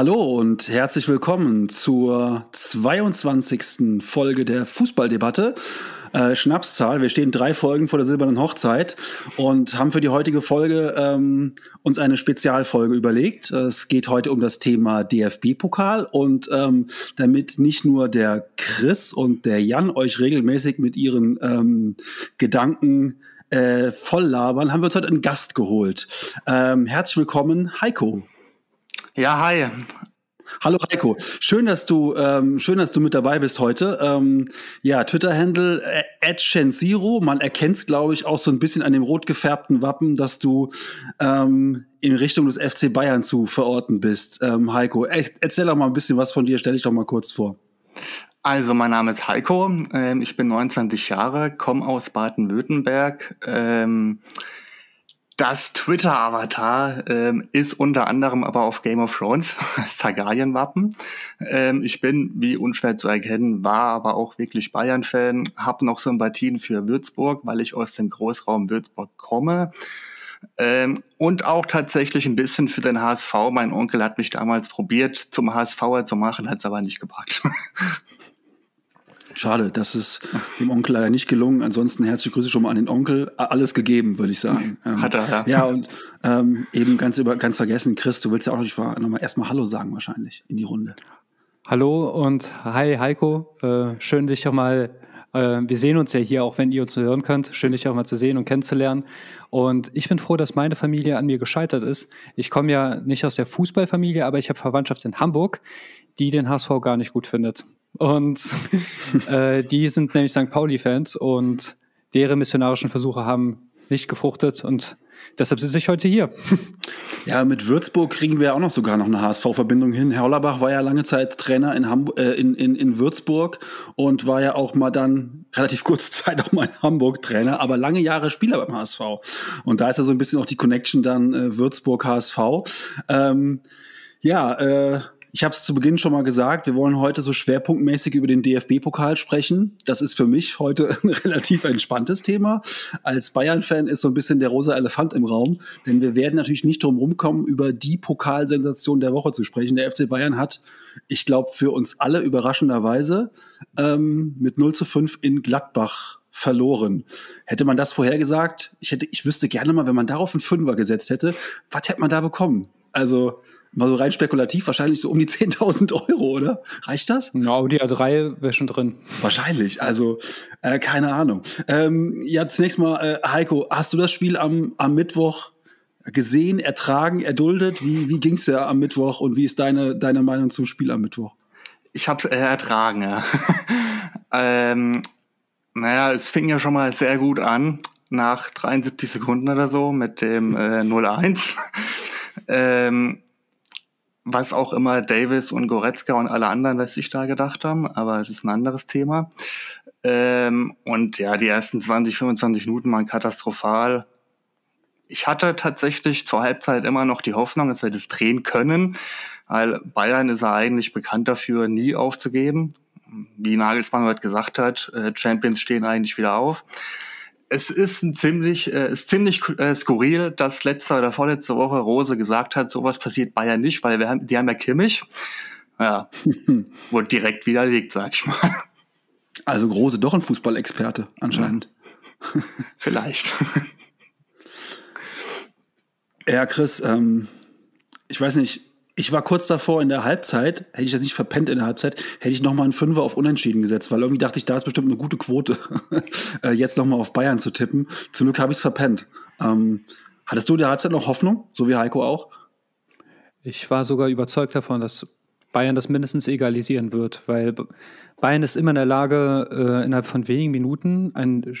Hallo und herzlich willkommen zur 22. Folge der Fußballdebatte. Äh, Schnapszahl. Wir stehen drei Folgen vor der silbernen Hochzeit und haben für die heutige Folge ähm, uns eine Spezialfolge überlegt. Es geht heute um das Thema DFB-Pokal und ähm, damit nicht nur der Chris und der Jan euch regelmäßig mit ihren ähm, Gedanken äh, voll labern, haben wir uns heute einen Gast geholt. Ähm, herzlich willkommen, Heiko. Ja, hi. Hallo Heiko, schön, dass du ähm, schön, dass du mit dabei bist heute. Ähm, ja, Twitter-Handle äh, Man erkennt es, glaube ich, auch so ein bisschen an dem rot gefärbten Wappen, dass du ähm, in Richtung des FC Bayern zu verorten bist. Ähm, Heiko, erzähl doch mal ein bisschen was von dir. Stell dich doch mal kurz vor. Also, mein Name ist Heiko. Ähm, ich bin 29 Jahre, komme aus Baden-Württemberg. Das Twitter-Avatar ähm, ist unter anderem aber auf Game of Thrones, das Targaryen-Wappen. Ähm, ich bin, wie unschwer zu erkennen, war aber auch wirklich Bayern-Fan, habe noch Sympathien für Würzburg, weil ich aus dem Großraum Würzburg komme. Ähm, und auch tatsächlich ein bisschen für den HSV. Mein Onkel hat mich damals probiert, zum HSVer zu machen, hat es aber nicht gepackt. Schade, das ist dem Onkel leider nicht gelungen. Ansonsten herzliche Grüße schon mal an den Onkel. Alles gegeben, würde ich sagen. Hat er, ja. Ja, und ähm, eben ganz über ganz vergessen, Chris, du willst ja auch noch mal erstmal Hallo sagen wahrscheinlich in die Runde. Hallo und hi Heiko. Äh, schön dich auch mal, äh, wir sehen uns ja hier, auch wenn ihr uns hören könnt. Schön dich auch mal zu sehen und kennenzulernen. Und ich bin froh, dass meine Familie an mir gescheitert ist. Ich komme ja nicht aus der Fußballfamilie, aber ich habe Verwandtschaft in Hamburg, die den HSV gar nicht gut findet. Und äh, die sind nämlich St. Pauli-Fans und deren missionarischen Versuche haben nicht gefruchtet und deshalb sitze ich heute hier. Ja, mit Würzburg kriegen wir auch noch sogar noch eine HSV-Verbindung hin. Herr Hollerbach war ja lange Zeit Trainer in, Hamburg, äh, in, in, in Würzburg und war ja auch mal dann relativ kurze Zeit auch mal in Hamburg Trainer, aber lange Jahre Spieler beim HSV. Und da ist ja so ein bisschen auch die Connection dann äh, Würzburg-HSV. Ähm, ja, äh, ich habe es zu Beginn schon mal gesagt, wir wollen heute so schwerpunktmäßig über den DFB-Pokal sprechen. Das ist für mich heute ein relativ entspanntes Thema. Als Bayern-Fan ist so ein bisschen der rosa Elefant im Raum, denn wir werden natürlich nicht drum rumkommen, über die Pokalsensation der Woche zu sprechen. Der FC Bayern hat, ich glaube, für uns alle überraschenderweise ähm, mit 0 zu 5 in Gladbach verloren. Hätte man das vorhergesagt, ich hätte, ich wüsste gerne mal, wenn man darauf einen Fünfer gesetzt hätte, was hätte man da bekommen? Also mal so rein spekulativ, wahrscheinlich so um die 10.000 Euro, oder? Reicht das? Ja, Audi A3 wäre schon drin. Wahrscheinlich, also äh, keine Ahnung. Ähm, ja, zunächst mal, äh, Heiko, hast du das Spiel am, am Mittwoch gesehen, ertragen, erduldet? Wie, wie ging es dir am Mittwoch und wie ist deine, deine Meinung zum Spiel am Mittwoch? Ich habe es äh, ertragen, ja. ähm, naja, es fing ja schon mal sehr gut an, nach 73 Sekunden oder so mit dem äh, 0-1. ähm, was auch immer Davis und Goretzka und alle anderen was sich da gedacht haben, aber das ist ein anderes Thema. Ähm, und ja, die ersten 20, 25 Minuten waren katastrophal. Ich hatte tatsächlich zur Halbzeit immer noch die Hoffnung, dass wir das drehen können, weil Bayern ist ja eigentlich bekannt dafür, nie aufzugeben. Wie Nagelsmann heute gesagt hat, äh, Champions stehen eigentlich wieder auf es ist ein ziemlich, äh, ist ziemlich äh, skurril, dass letzte oder vorletzte Woche Rose gesagt hat, sowas passiert Bayern nicht, weil wir haben, die haben ja Kimmich. Ja, wurde direkt widerlegt, sag ich mal. Also Rose doch ein Fußballexperte anscheinend. Ja. Vielleicht. Ja, Chris, ähm, ich weiß nicht, ich war kurz davor in der Halbzeit, hätte ich das nicht verpennt in der Halbzeit, hätte ich nochmal einen Fünfer auf Unentschieden gesetzt, weil irgendwie dachte ich, da ist bestimmt eine gute Quote, äh, jetzt nochmal auf Bayern zu tippen. Zum Glück habe ich es verpennt. Ähm, hattest du in der Halbzeit noch Hoffnung, so wie Heiko auch? Ich war sogar überzeugt davon, dass Bayern das mindestens egalisieren wird, weil Bayern ist immer in der Lage, äh, innerhalb von wenigen Minuten ein,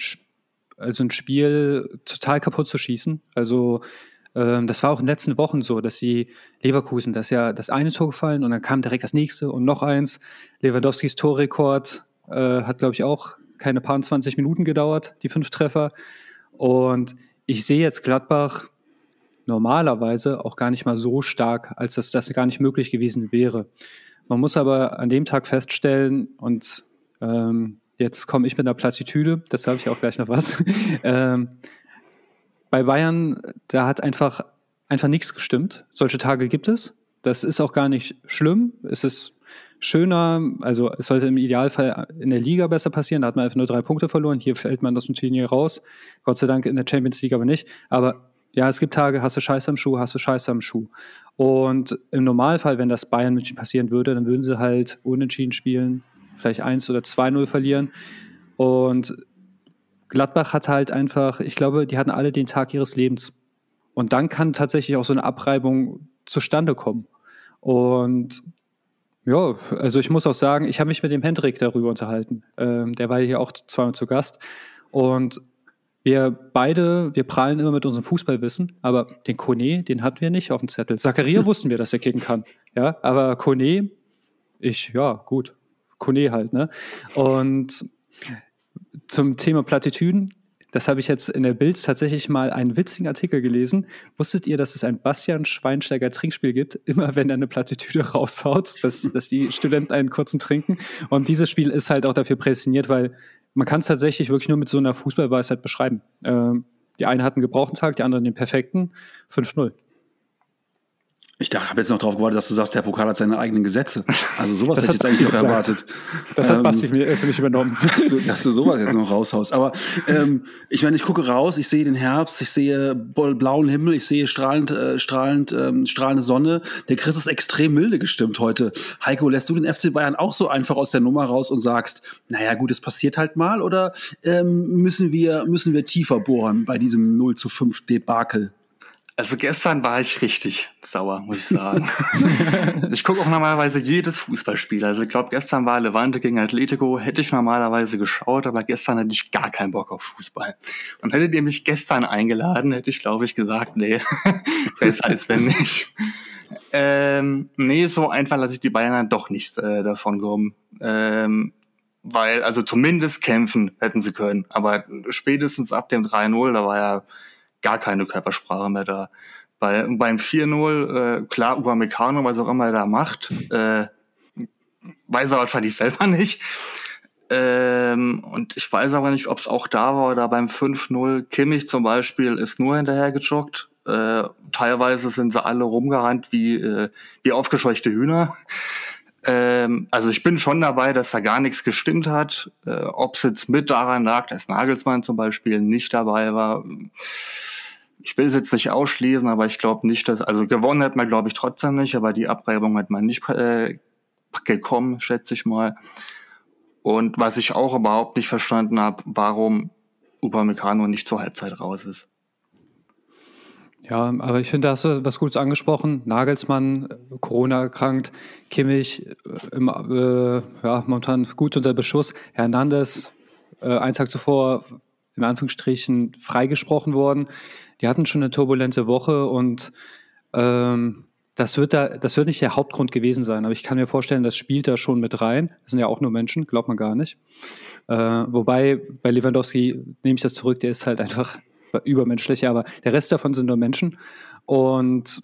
also ein Spiel total kaputt zu schießen. Also ähm, das war auch in den letzten Wochen so, dass sie Leverkusen, das ist ja das eine Tor gefallen und dann kam direkt das nächste und noch eins. Lewandowskis Torrekord äh, hat, glaube ich, auch keine paar 20 Minuten gedauert, die fünf Treffer. Und ich sehe jetzt Gladbach normalerweise auch gar nicht mal so stark, als dass das gar nicht möglich gewesen wäre. Man muss aber an dem Tag feststellen, und ähm, jetzt komme ich mit einer Plattitüde, das habe ich auch gleich noch was. ähm, bei Bayern, da hat einfach, einfach nichts gestimmt. Solche Tage gibt es. Das ist auch gar nicht schlimm. Es ist schöner, also es sollte im Idealfall in der Liga besser passieren. Da hat man einfach nur drei Punkte verloren. Hier fällt man dem Turnier raus. Gott sei Dank in der Champions League aber nicht. Aber ja, es gibt Tage, hast du Scheiße am Schuh, hast du Scheiße am Schuh. Und im Normalfall, wenn das Bayern München passieren würde, dann würden sie halt unentschieden spielen, vielleicht 1 oder 2-0 verlieren. Und Gladbach hat halt einfach, ich glaube, die hatten alle den Tag ihres Lebens. Und dann kann tatsächlich auch so eine Abreibung zustande kommen. Und ja, also ich muss auch sagen, ich habe mich mit dem Hendrik darüber unterhalten. Ähm, der war hier auch zweimal zu Gast. Und wir beide, wir prallen immer mit unserem Fußballwissen, aber den Kone, den hatten wir nicht auf dem Zettel. Zakaria wussten wir, dass er kicken kann. Ja, aber Kone, ich, ja, gut. Kone halt, ne? Und zum Thema Plattitüden, das habe ich jetzt in der Bild tatsächlich mal einen witzigen Artikel gelesen. Wusstet ihr, dass es ein Bastian Schweinsteiger Trinkspiel gibt, immer wenn er eine Plattitüde raushaut, dass, dass die Studenten einen kurzen trinken? Und dieses Spiel ist halt auch dafür prädestiniert, weil man kann es tatsächlich wirklich nur mit so einer Fußballweisheit beschreiben. Ähm, die einen gebrauchten Tag, die andere den perfekten. 5-0. Ich habe jetzt noch darauf gewartet, dass du sagst, der Pokal hat seine eigenen Gesetze. Also sowas hätte ich jetzt eigentlich noch erwartet. Das hat ähm, Basti für mich übernommen. Dass du, dass du sowas jetzt noch raushaust. Aber ähm, ich meine, ich gucke raus, ich sehe den Herbst, ich sehe blauen Himmel, ich sehe strahlend, äh, strahlend, ähm, strahlende Sonne. Der Chris ist extrem milde gestimmt heute. Heiko, lässt du den FC Bayern auch so einfach aus der Nummer raus und sagst, naja gut, es passiert halt mal oder ähm, müssen, wir, müssen wir tiefer bohren bei diesem 0 zu 5 Debakel? Also gestern war ich richtig sauer, muss ich sagen. ich gucke auch normalerweise jedes Fußballspiel. Also ich glaube, gestern war Levante gegen Atletico, hätte ich normalerweise geschaut, aber gestern hatte ich gar keinen Bock auf Fußball. Und hättet ihr mich gestern eingeladen, hätte ich, glaube ich, gesagt, nee, besser als wenn nicht. Ähm, nee, so einfach lasse ich die Bayern dann doch nichts äh, davon kommen. Ähm, weil, also zumindest kämpfen hätten sie können. Aber spätestens ab dem 3-0, da war ja gar keine Körpersprache mehr da. Bei, beim 4-0, äh, klar, Upamecano, was auch immer er da macht, äh, weiß er wahrscheinlich selber nicht. Ähm, und ich weiß aber nicht, ob es auch da war oder beim 5-0. Kimmich zum Beispiel ist nur hinterher gejoggt. Äh, teilweise sind sie alle rumgerannt wie, äh, wie aufgescheuchte Hühner. Ähm, also ich bin schon dabei, dass da gar nichts gestimmt hat. Äh, ob es jetzt mit daran lag, dass Nagelsmann zum Beispiel nicht dabei war ich will es jetzt nicht ausschließen, aber ich glaube nicht, dass, also gewonnen hat man, glaube ich, trotzdem nicht, aber die Abreibung hat man nicht äh, gekommen, schätze ich mal. Und was ich auch überhaupt nicht verstanden habe, warum Upamecano nicht zur Halbzeit raus ist. Ja, aber ich finde, da hast du was Gutes angesprochen. Nagelsmann, Corona erkrankt, Kimmich, äh, im, äh, ja, momentan gut unter Beschuss. Hernandez, äh, einen Tag zuvor, in Anführungsstrichen, freigesprochen worden die hatten schon eine turbulente Woche und ähm, das wird da, das wird nicht der Hauptgrund gewesen sein, aber ich kann mir vorstellen, das spielt da schon mit rein. Das sind ja auch nur Menschen, glaubt man gar nicht. Äh, wobei bei Lewandowski nehme ich das zurück, der ist halt einfach übermenschlich, aber der Rest davon sind nur Menschen. Und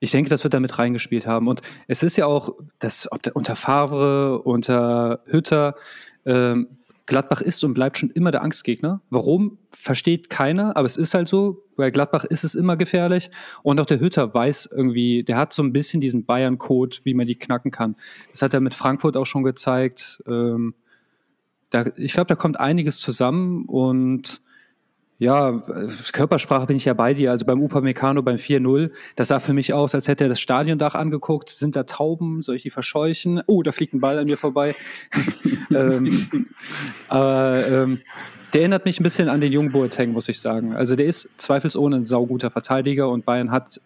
ich denke, das wird da mit reingespielt haben. Und es ist ja auch, das, ob der, unter Favre, unter Hütter, ähm, Gladbach ist und bleibt schon immer der Angstgegner. Warum, versteht keiner, aber es ist halt so. Bei Gladbach ist es immer gefährlich. Und auch der Hütter weiß irgendwie, der hat so ein bisschen diesen Bayern-Code, wie man die knacken kann. Das hat er mit Frankfurt auch schon gezeigt. Ähm, da, ich glaube, da kommt einiges zusammen und ja, Körpersprache bin ich ja bei dir. Also beim Upamecano beim 4-0, das sah für mich aus, als hätte er das Stadiondach angeguckt. Sind da Tauben? Soll ich die verscheuchen? Oh, da fliegt ein Ball an mir vorbei. ähm, aber ähm, der erinnert mich ein bisschen an den jungen Boateng, muss ich sagen. Also der ist zweifelsohne ein sauguter Verteidiger und Bayern hat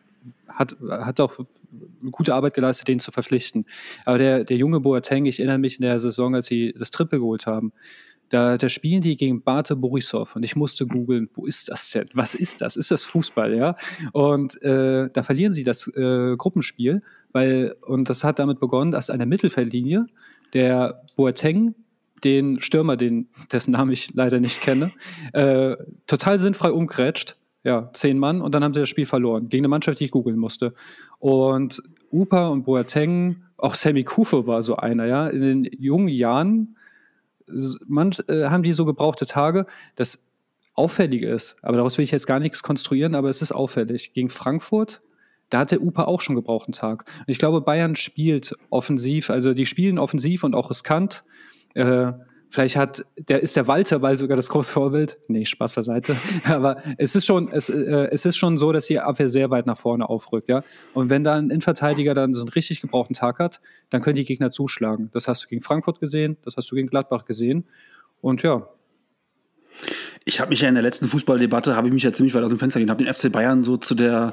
hat, hat auch eine gute Arbeit geleistet, den zu verpflichten. Aber der, der junge Boateng, ich erinnere mich in der Saison, als sie das Triple geholt haben, da, da spielen die gegen Bate Borisov und ich musste googeln, wo ist das denn? Was ist das? Ist das Fußball, ja? Und äh, da verlieren sie das äh, Gruppenspiel, weil, und das hat damit begonnen, dass an der Mittelfeldlinie der Boateng den Stürmer, den, dessen Namen ich leider nicht kenne, äh, total sinnfrei umgrätscht. Ja, zehn Mann und dann haben sie das Spiel verloren. Gegen eine Mannschaft, die ich googeln musste. Und Upa und Boateng, auch Sammy Kufe war so einer, ja. In den jungen Jahren man, äh, haben die so gebrauchte Tage. Das Auffällige ist, aber daraus will ich jetzt gar nichts konstruieren, aber es ist auffällig. Gegen Frankfurt da hat der Upa auch schon gebraucht einen Tag. Und ich glaube, Bayern spielt offensiv, also die spielen offensiv und auch riskant. Äh, Vielleicht hat, der ist der Walter, weil sogar das große Vorbild. Nee, Spaß beiseite. Aber es ist schon, es, äh, es ist schon so, dass die Abwehr sehr weit nach vorne aufrückt, ja. Und wenn da ein Innenverteidiger dann so einen richtig gebrauchten Tag hat, dann können die Gegner zuschlagen. Das hast du gegen Frankfurt gesehen, das hast du gegen Gladbach gesehen. Und ja. Ich habe mich ja in der letzten Fußballdebatte, habe ich mich ja ziemlich weit aus dem Fenster gegeben, habe den FC Bayern so zu der,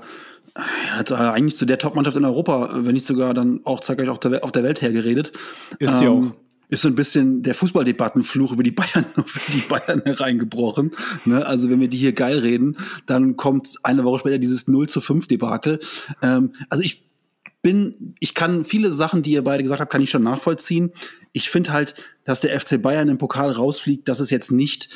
ja, eigentlich zu der Topmannschaft in Europa, wenn nicht sogar dann auch zeitgleich auf der, auf der Welt hergeredet. Ist die ähm, auch ist so ein bisschen der Fußballdebattenfluch über die Bayern, über die Bayern hereingebrochen. Ne? Also wenn wir die hier geil reden, dann kommt eine Woche später dieses 0 zu 5 Debakel. Ähm, also ich bin, ich kann viele Sachen, die ihr beide gesagt habt, kann ich schon nachvollziehen. Ich finde halt, dass der FC Bayern im Pokal rausfliegt, das ist jetzt nicht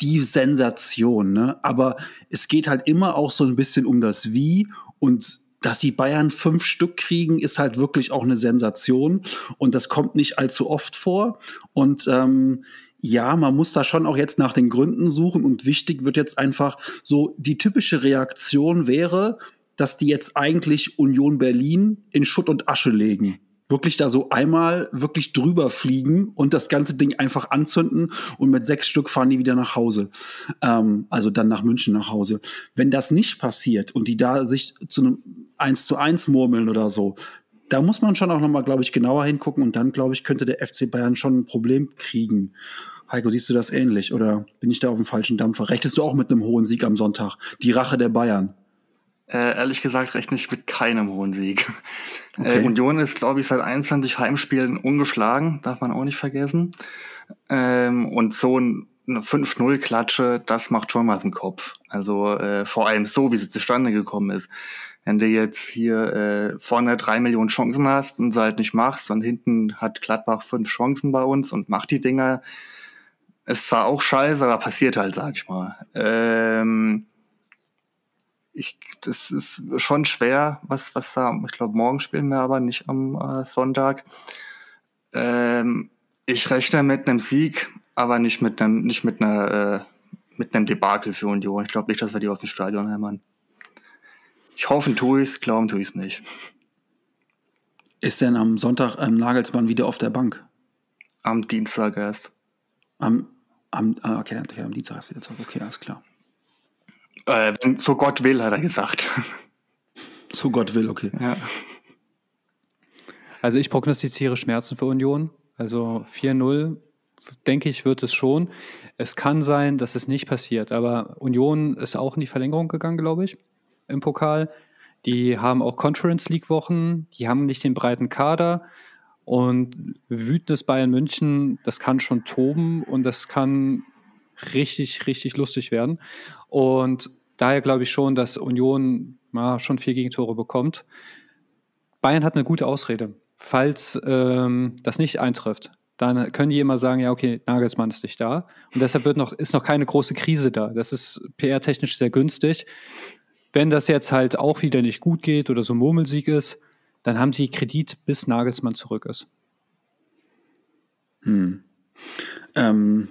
die Sensation, ne? Aber es geht halt immer auch so ein bisschen um das Wie und dass die Bayern fünf Stück kriegen, ist halt wirklich auch eine Sensation. Und das kommt nicht allzu oft vor. Und ähm, ja, man muss da schon auch jetzt nach den Gründen suchen. Und wichtig wird jetzt einfach so, die typische Reaktion wäre, dass die jetzt eigentlich Union Berlin in Schutt und Asche legen wirklich da so einmal wirklich drüber fliegen und das ganze Ding einfach anzünden und mit sechs Stück fahren die wieder nach Hause. Ähm, also dann nach München nach Hause. Wenn das nicht passiert und die da sich zu einem eins zu eins murmeln oder so, da muss man schon auch nochmal, glaube ich, genauer hingucken und dann, glaube ich, könnte der FC Bayern schon ein Problem kriegen. Heiko, siehst du das ähnlich oder bin ich da auf dem falschen Dampfer? Rechtest du auch mit einem hohen Sieg am Sonntag? Die Rache der Bayern. Äh, ehrlich gesagt rechne ich mit keinem hohen Sieg. Äh, okay. Äh, Union ist, glaube ich, seit 21 Heimspielen ungeschlagen, darf man auch nicht vergessen. Ähm, und so ein, eine 5-0-Klatsche, das macht schon was im Kopf. Also äh, vor allem so, wie sie zustande gekommen ist. Wenn du jetzt hier äh, vorne drei Millionen Chancen hast und sie halt nicht machst und hinten hat Gladbach fünf Chancen bei uns und macht die Dinger, ist zwar auch scheiße, aber passiert halt, sag ich mal. Ähm, ich, das ist schon schwer, was, was da, ich glaube, morgen spielen wir aber nicht am äh, Sonntag. Ähm, ich rechne mit einem Sieg, aber nicht mit einem, nicht mit einer, äh, mit einem Debakel für Union. Ich glaube nicht, dass wir die auf dem Stadion hämmern. Ich hoffe, tue ich es, glauben tue ich es nicht. Ist denn am Sonntag ähm, Nagelsmann wieder auf der Bank? Am Dienstag erst. Am, am, ah, okay, okay, am Dienstag ist wieder zurück. Okay, alles klar. Äh, wenn, so Gott will, hat er gesagt. So Gott will, okay. Ja. Also ich prognostiziere Schmerzen für Union. Also 4-0, denke ich, wird es schon. Es kann sein, dass es nicht passiert, aber Union ist auch in die Verlängerung gegangen, glaube ich, im Pokal. Die haben auch Conference League Wochen, die haben nicht den breiten Kader und wütendes Bayern München, das kann schon toben und das kann richtig, richtig lustig werden. Und daher glaube ich schon, dass Union ja, schon vier Gegentore bekommt. Bayern hat eine gute Ausrede. Falls ähm, das nicht eintrifft, dann können die immer sagen, ja, okay, Nagelsmann ist nicht da. Und deshalb wird noch, ist noch keine große Krise da. Das ist PR-technisch sehr günstig. Wenn das jetzt halt auch wieder nicht gut geht oder so ein Murmelsieg ist, dann haben sie Kredit, bis Nagelsmann zurück ist. Hm. Ähm,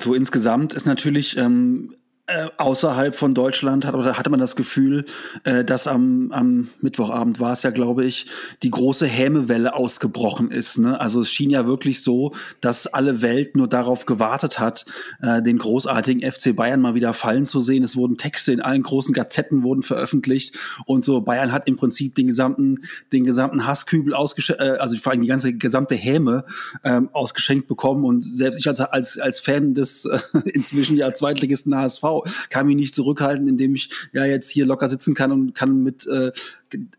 so insgesamt ist natürlich ähm, äh, außerhalb von Deutschland hat, oder hatte man das Gefühl, äh, dass am, am Mittwochabend war es ja, glaube ich, die große Hämewelle ausgebrochen ist. Ne? Also es schien ja wirklich so, dass alle Welt nur darauf gewartet hat, äh, den großartigen FC Bayern mal wieder fallen zu sehen. Es wurden Texte in allen großen Gazetten wurden veröffentlicht und so Bayern hat im Prinzip den gesamten, den gesamten Hasskübel ausgeschenkt, äh, also vor allem die ganze gesamte Häme ähm, ausgeschenkt bekommen und selbst ich als, als, als Fan des äh, inzwischen ja Zweitligisten HSV kann mich nicht zurückhalten, indem ich ja jetzt hier locker sitzen kann und kann mit äh,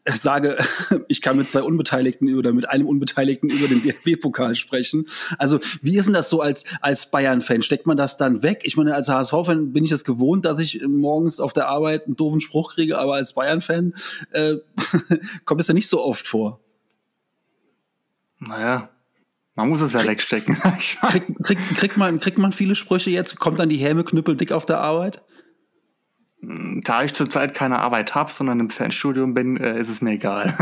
sage, ich kann mit zwei Unbeteiligten oder mit einem Unbeteiligten über den DFB-Pokal sprechen. Also wie ist denn das so als als Bayern-Fan? Steckt man das dann weg? Ich meine, als HSV-Fan bin ich das gewohnt, dass ich morgens auf der Arbeit einen doofen Spruch kriege, aber als Bayern-Fan äh, kommt es ja nicht so oft vor. Naja, man muss es ja Krieg, wegstecken. kriegt, kriegt, kriegt, man, kriegt man viele Sprüche jetzt? Kommt dann die Häme knüppeldick auf der Arbeit? Hm, da ich zurzeit keine Arbeit habe, sondern im Fanstudium bin, äh, ist es mir egal.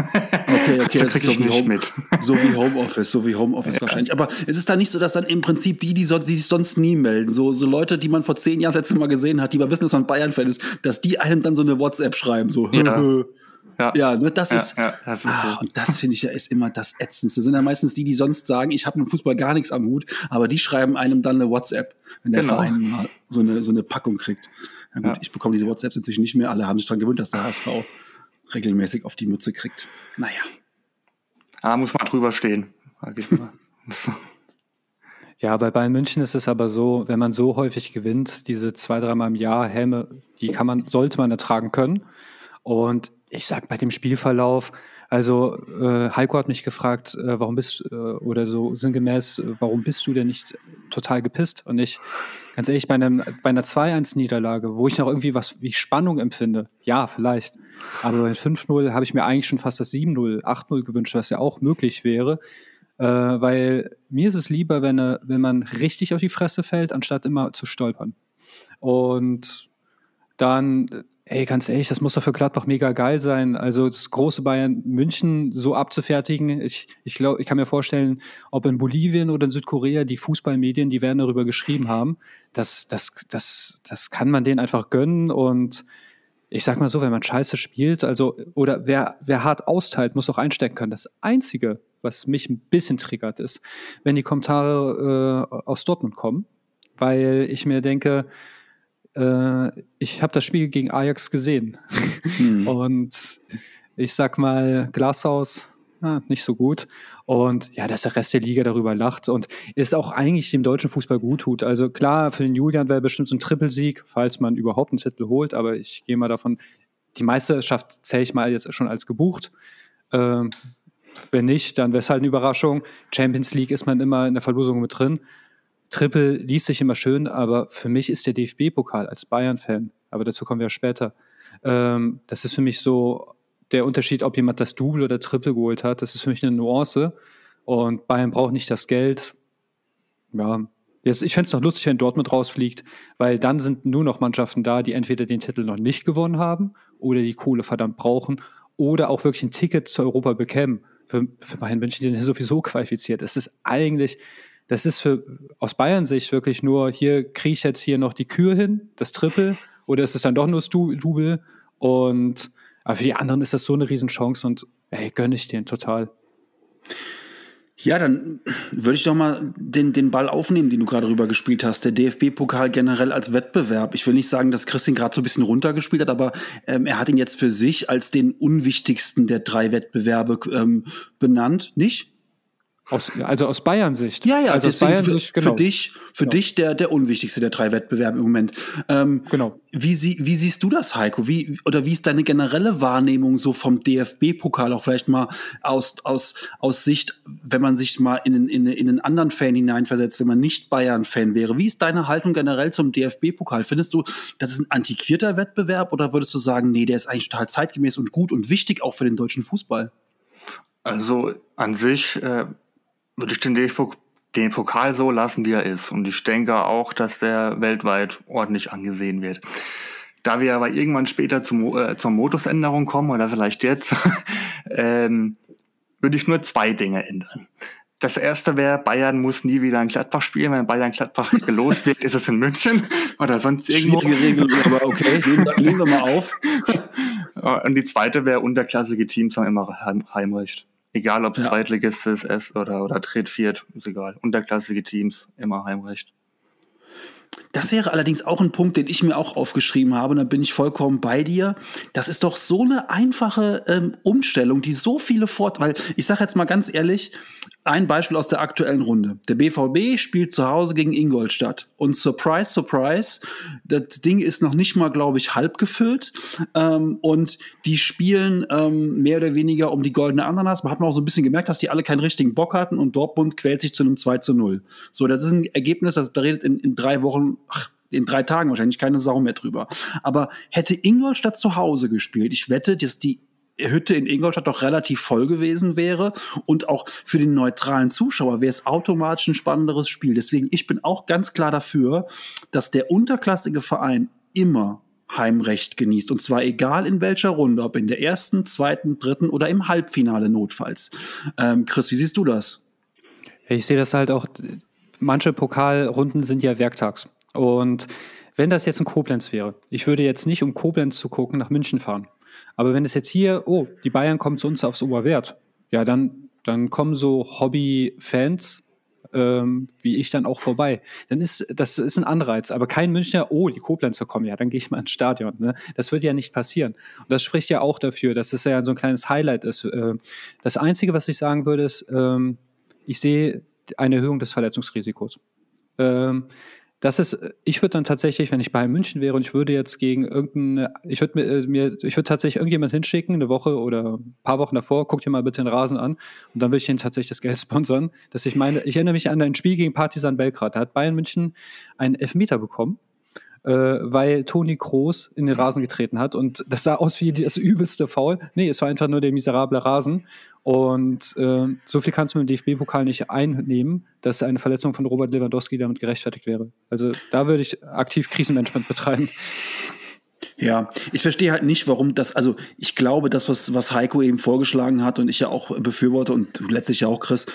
Okay, okay, das, das ist so wie, Home, mit. so wie Homeoffice, so wie Homeoffice ja. wahrscheinlich. Aber ist es da nicht so, dass dann im Prinzip die, die, so, die sich sonst nie melden, so, so Leute, die man vor zehn Jahren das letzte Mal gesehen hat, die mal wissen, dass man Bayern-Fan ist, dass die einem dann so eine WhatsApp schreiben, so. Ja. Ja, ja ne, das ja, ist, ja, das ist ah, so. und das finde ich ja ist immer das Ätzendste. Das sind ja meistens die, die sonst sagen, ich habe mit Fußball gar nichts am Hut, aber die schreiben einem dann eine WhatsApp, wenn der genau. Verein mal so eine, so eine Packung kriegt. Na gut, ja. ich bekomme diese WhatsApps natürlich nicht mehr. Alle haben sich daran gewöhnt, dass der HSV regelmäßig auf die Mütze kriegt. Naja. Ah, muss man drüber stehen. Ja, bei Bayern München ist es aber so, wenn man so häufig gewinnt, diese zwei, dreimal im Jahr Helme, die kann man, sollte man ertragen können. Und ich sag bei dem Spielverlauf, also äh, Heiko hat mich gefragt, äh, warum bist äh, oder so sinngemäß, äh, warum bist du denn nicht total gepisst? Und ich, ganz ehrlich, bei, einem, bei einer 2-1-Niederlage, wo ich noch irgendwie was wie Spannung empfinde, ja, vielleicht. Aber bei 5-0 habe ich mir eigentlich schon fast das 7-0, 8-0 gewünscht, was ja auch möglich wäre. Äh, weil mir ist es lieber, wenn, äh, wenn man richtig auf die Fresse fällt, anstatt immer zu stolpern. Und dann Ey, ganz ehrlich, das muss doch für Gladbach mega geil sein. Also das große Bayern München so abzufertigen. Ich, ich glaube, ich kann mir vorstellen, ob in Bolivien oder in Südkorea die Fußballmedien, die werden darüber geschrieben haben. Das, das, das, das kann man denen einfach gönnen. Und ich sag mal so, wenn man Scheiße spielt, also oder wer, wer hart austeilt, muss auch einstecken können. Das Einzige, was mich ein bisschen triggert, ist, wenn die Kommentare äh, aus Dortmund kommen, weil ich mir denke, äh, ich habe das Spiel gegen Ajax gesehen. Hm. Und ich sag mal, Glashaus, ja, nicht so gut. Und ja, dass der Rest der Liga darüber lacht und ist auch eigentlich dem deutschen Fußball gut tut. Also klar, für den Julian wäre bestimmt so ein Trippelsieg, falls man überhaupt einen Titel holt, aber ich gehe mal davon, die Meisterschaft zähle ich mal jetzt schon als gebucht. Ähm, wenn nicht, dann wäre es halt eine Überraschung. Champions League ist man immer in der Verlosung mit drin. Triple liest sich immer schön, aber für mich ist der DFB-Pokal als Bayern-Fan, aber dazu kommen wir später, ähm, das ist für mich so der Unterschied, ob jemand das Double oder Triple geholt hat. Das ist für mich eine Nuance und Bayern braucht nicht das Geld. Ja, Jetzt, ich fände es noch lustig, wenn Dortmund rausfliegt, weil dann sind nur noch Mannschaften da, die entweder den Titel noch nicht gewonnen haben oder die Kohle verdammt brauchen oder auch wirklich ein Ticket zu Europa bekämen. Für, für Bayern München, die sind ja sowieso qualifiziert. Es ist eigentlich, das ist für aus Bayern Sicht wirklich nur, hier kriege ich jetzt hier noch die Kür hin, das Triple, oder ist es dann doch nur das Double? Und aber für die anderen ist das so eine Riesenchance und ey, gönne ich den total. Ja, dann würde ich doch mal den, den Ball aufnehmen, den du gerade rüber gespielt hast. Der DFB-Pokal generell als Wettbewerb. Ich will nicht sagen, dass Christian gerade so ein bisschen runtergespielt hat, aber ähm, er hat ihn jetzt für sich als den unwichtigsten der drei Wettbewerbe ähm, benannt, nicht? Aus, also aus Bayern-Sicht. Ja, ja, also aus Bayern-Sicht, genau. Für dich, für genau. dich der, der unwichtigste der drei Wettbewerbe im Moment. Ähm, genau. Wie, sie, wie siehst du das, Heiko? Wie, oder wie ist deine generelle Wahrnehmung so vom DFB-Pokal auch vielleicht mal aus, aus, aus Sicht, wenn man sich mal in, in, in einen anderen Fan hineinversetzt, wenn man nicht Bayern-Fan wäre? Wie ist deine Haltung generell zum DFB-Pokal? Findest du, das ist ein antiquierter Wettbewerb oder würdest du sagen, nee, der ist eigentlich total zeitgemäß und gut und wichtig auch für den deutschen Fußball? Also an sich äh, würde ich den, den Pokal so lassen, wie er ist. Und ich denke auch, dass der weltweit ordentlich angesehen wird. Da wir aber irgendwann später zum, äh, zur Modusänderung kommen oder vielleicht jetzt, ähm, würde ich nur zwei Dinge ändern. Das erste wäre, Bayern muss nie wieder in Gladbach spielen. Wenn Bayern Gladbach gelost wird, ist es in München oder sonst irgendwo. Schwierige Regelung, aber okay, nehmen wir mal auf. Und die zweite wäre, unterklassige Teams haben immer Heimrecht. Egal ob ja. Zweitligist ist oder, oder Tritt, Viert, ist egal. Unterklassige Teams, immer Heimrecht. Das wäre allerdings auch ein Punkt, den ich mir auch aufgeschrieben habe, und da bin ich vollkommen bei dir. Das ist doch so eine einfache ähm, Umstellung, die so viele Vorteile, weil ich sage jetzt mal ganz ehrlich, ein Beispiel aus der aktuellen Runde. Der BVB spielt zu Hause gegen Ingolstadt. Und surprise, surprise, das Ding ist noch nicht mal, glaube ich, halb gefüllt. Ähm, und die spielen ähm, mehr oder weniger um die goldene Ananas. Man hat auch so ein bisschen gemerkt, dass die alle keinen richtigen Bock hatten und Dortmund quält sich zu einem 2 zu 0. So, das ist ein Ergebnis, das, da redet in, in drei Wochen, ach, in drei Tagen wahrscheinlich keine Sau mehr drüber. Aber hätte Ingolstadt zu Hause gespielt, ich wette, dass die Hütte in Ingolstadt doch relativ voll gewesen wäre und auch für den neutralen Zuschauer wäre es automatisch ein spannenderes Spiel. Deswegen, ich bin auch ganz klar dafür, dass der unterklassige Verein immer Heimrecht genießt. Und zwar egal in welcher Runde, ob in der ersten, zweiten, dritten oder im Halbfinale notfalls. Ähm, Chris, wie siehst du das? Ich sehe das halt auch, manche Pokalrunden sind ja werktags. Und wenn das jetzt in Koblenz wäre, ich würde jetzt nicht, um Koblenz zu gucken, nach München fahren Aber wenn es jetzt hier, oh, die Bayern kommen zu uns aufs Oberwert, ja, dann, dann kommen so Hobby-Fans ähm, wie ich dann auch vorbei. Dann ist das ist ein Anreiz. Aber kein Münchner, oh, die Koblenzer kommen, ja, dann gehe ich mal ins Stadion. Ne? Das wird ja nicht passieren. Und das spricht ja auch dafür, dass es ja so ein kleines Highlight ist. Äh, das Einzige, was ich sagen würde, ist, ähm, ich sehe eine Erhöhung des Verletzungsrisikos. Ähm, das ist, ich würde dann tatsächlich, wenn ich bei München wäre und ich würde jetzt gegen irgendeine, ich würde mir, äh, mir, ich würde tatsächlich irgendjemand hinschicken, eine Woche oder ein paar Wochen davor, guck dir mal bitte den Rasen an und dann würde ich ihnen tatsächlich das Geld sponsern, dass ich meine, ich erinnere mich an ein Spiel gegen Partisan Belgrad, da hat Bayern München einen Elfmeter bekommen äh, weil Toni Kroos in den Rasen getreten hat. Und das sah aus wie das übelste Foul. Nee, es war einfach nur der miserable Rasen. Und äh, so viel kannst du mit dem DFB-Pokal nicht einnehmen, dass eine Verletzung von Robert Lewandowski damit gerechtfertigt wäre. Also da würde ich aktiv Krisenmanagement betreiben. Ja, ich verstehe halt nicht, warum das, also ich glaube, das, was, was Heiko eben vorgeschlagen hat und ich ja auch befürworte und letztlich ja auch Chris,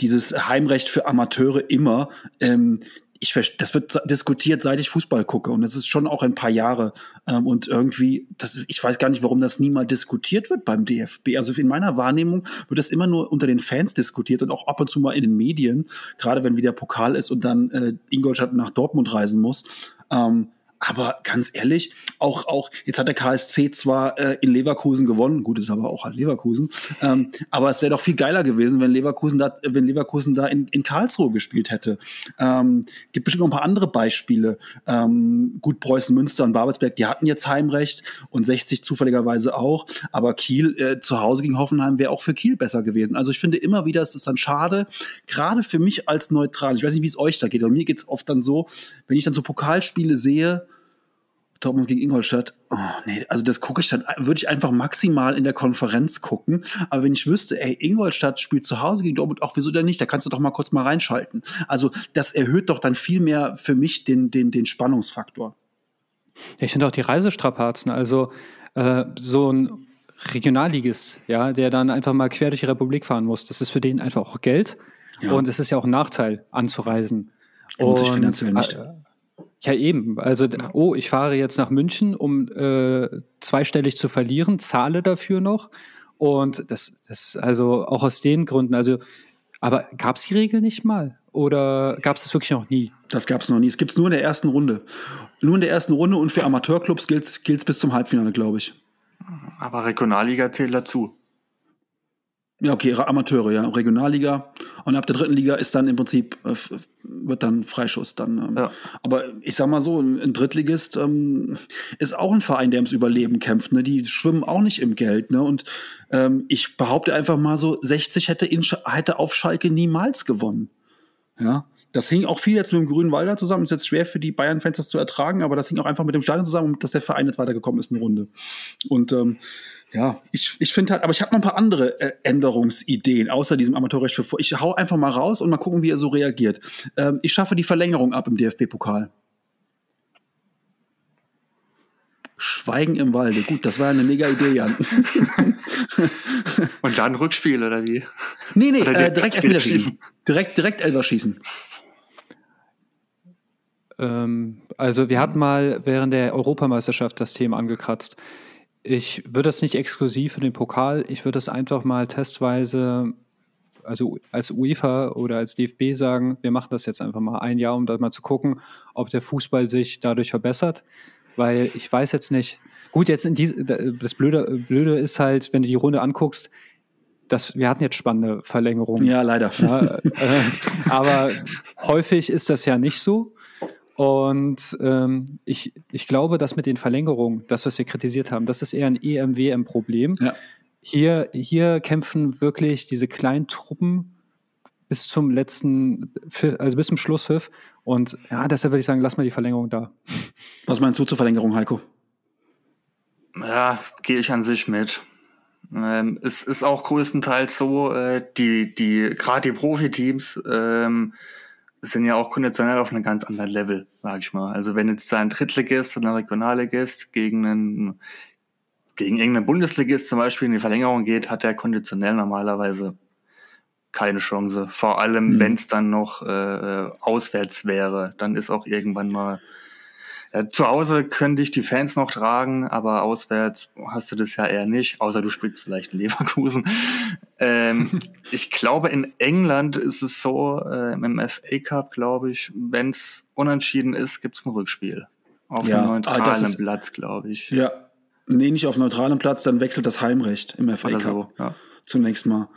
dieses Heimrecht für Amateure immer, ähm, ich, das wird diskutiert, seit ich Fußball gucke. Und das ist schon auch ein paar Jahre. Ähm, und irgendwie, das, ich weiß gar nicht, warum das nie mal diskutiert wird beim DFB. Also in meiner Wahrnehmung wird das immer nur unter den Fans diskutiert und auch ab und zu mal in den Medien. Gerade wenn wieder Pokal ist und dann äh, Ingolstadt nach Dortmund reisen muss. Ähm, aber ganz ehrlich, auch, auch, jetzt hat der KSC zwar äh, in Leverkusen gewonnen, gut, ist aber auch halt Leverkusen, ähm, aber es wäre doch viel geiler gewesen, wenn Leverkusen da, wenn Leverkusen da in, in Karlsruhe gespielt hätte. Ähm, gibt bestimmt noch ein paar andere Beispiele. Ähm, gut, Preußen, Münster und Babelsberg, die hatten jetzt Heimrecht und 60 zufälligerweise auch, aber Kiel äh, zu Hause gegen Hoffenheim wäre auch für Kiel besser gewesen. Also ich finde immer wieder, es ist dann schade, gerade für mich als neutral. Ich weiß nicht, wie es euch da geht, aber mir geht es oft dann so, wenn ich dann so Pokalspiele sehe, Dortmund gegen Ingolstadt. Oh, nee, also das gucke ich dann, würde ich einfach maximal in der Konferenz gucken. Aber wenn ich wüsste, ey, Ingolstadt spielt zu Hause gegen Dortmund, auch wieso denn nicht? Da kannst du doch mal kurz mal reinschalten. Also das erhöht doch dann viel mehr für mich den, den, den Spannungsfaktor. Ja, ich finde auch die Reisestrapazen, also äh, so ein Regionalligist, ja, der dann einfach mal quer durch die Republik fahren muss, das ist für den einfach auch Geld. Ja. Und es ist ja auch ein Nachteil, anzureisen. Sich finanziell nicht. Ja, eben. Also, oh, ich fahre jetzt nach München, um äh, zweistellig zu verlieren, zahle dafür noch. Und das, das, also auch aus den Gründen, also, aber gab es die Regel nicht mal? Oder gab es das wirklich noch nie? Das gab es noch nie. Es gibt es nur in der ersten Runde. Nur in der ersten Runde und für Amateurclubs gilt es bis zum Halbfinale, glaube ich. Aber Regionalliga zählt dazu. Ja, okay, Amateure, ja, Regionalliga. Und ab der dritten Liga ist dann im Prinzip, äh, wird dann Freischuss dann. Ähm. Ja. Aber ich sag mal so, ein Drittligist ähm, ist auch ein Verein, der ums Überleben kämpft. Ne? Die schwimmen auch nicht im Geld. Ne? Und ähm, ich behaupte einfach mal so, 60 hätte, in, hätte auf Schalke niemals gewonnen. Ja. Das hing auch viel jetzt mit dem Grünwalder zusammen. Ist jetzt schwer für die Bayern-Fans das zu ertragen, aber das hing auch einfach mit dem Stadion zusammen, dass der Verein jetzt weitergekommen ist, eine Runde. Und ähm, ja, ich, ich finde halt, aber ich habe noch ein paar andere äh, Änderungsideen, außer diesem Amateurrecht für vor. Ich hau einfach mal raus und mal gucken, wie er so reagiert. Ähm, ich schaffe die Verlängerung ab im DFB-Pokal. Schweigen im Walde. Gut, das war eine mega Idee, Jan. und dann Rückspiel, oder wie? Nee, nee, äh, direkt Elfmeterschießen. Direkt, direkt Elverschießen. Ähm, also wir hatten mal während der Europameisterschaft das Thema angekratzt. Ich würde das nicht exklusiv für den Pokal, ich würde das einfach mal testweise, also als UEFA oder als DFB sagen, wir machen das jetzt einfach mal ein Jahr, um da mal zu gucken, ob der Fußball sich dadurch verbessert. Weil ich weiß jetzt nicht, gut, jetzt in diese, das Blöde, Blöde ist halt, wenn du die Runde anguckst, das, wir hatten jetzt spannende Verlängerungen. Ja, leider. Ja, äh, aber häufig ist das ja nicht so. Und ähm, ich, ich glaube, dass mit den Verlängerungen, das, was wir kritisiert haben, das ist eher ein EMWM-Problem. Ja. Hier, hier kämpfen wirklich diese kleinen Truppen bis zum letzten, also bis zum Schlusspfiff. Und ja, deshalb würde ich sagen, lass mal die Verlängerung da. Was meinst du zur Verlängerung, Heiko? Ja, gehe ich an sich mit. Ähm, es ist auch größtenteils so, äh, die, die, gerade die Profiteams, ähm, sind ja auch konditionell auf einem ganz anderen Level, sag ich mal. Also wenn jetzt ein Drittligist oder ein Regionalligist gegen einen gegen irgendeinen Bundesligist zum Beispiel in die Verlängerung geht, hat er konditionell normalerweise keine Chance. Vor allem, mhm. wenn es dann noch äh, auswärts wäre, dann ist auch irgendwann mal zu Hause können dich die Fans noch tragen, aber auswärts hast du das ja eher nicht, außer du spielst vielleicht in Leverkusen. ähm, ich glaube, in England ist es so, äh, im FA Cup, glaube ich, wenn es unentschieden ist, gibt es ein Rückspiel. Auf ja, neutralen ah, ist, Platz, glaube ich. Ja, nee, nicht auf neutralem Platz, dann wechselt das Heimrecht im FA Cup. So, ja. Zunächst mal.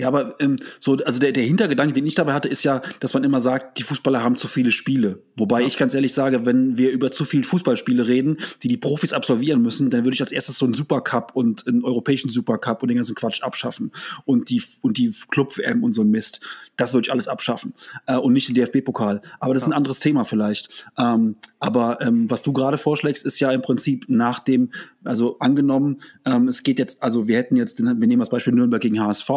Ja, aber ähm, so, also der, der Hintergedanke, den ich dabei hatte, ist ja, dass man immer sagt, die Fußballer haben zu viele Spiele. Wobei ja. ich ganz ehrlich sage, wenn wir über zu viele Fußballspiele reden, die die Profis absolvieren müssen, dann würde ich als erstes so einen Supercup und einen europäischen Supercup und den ganzen Quatsch abschaffen. Und die, und die Club-WM und so ein Mist. Das würde ich alles abschaffen. Äh, und nicht den DFB-Pokal. Aber das ja. ist ein anderes Thema vielleicht. Ähm, aber ähm, was du gerade vorschlägst, ist ja im Prinzip nach dem, also angenommen, ähm, es geht jetzt, also wir hätten jetzt, wir nehmen das Beispiel Nürnberg gegen HSV.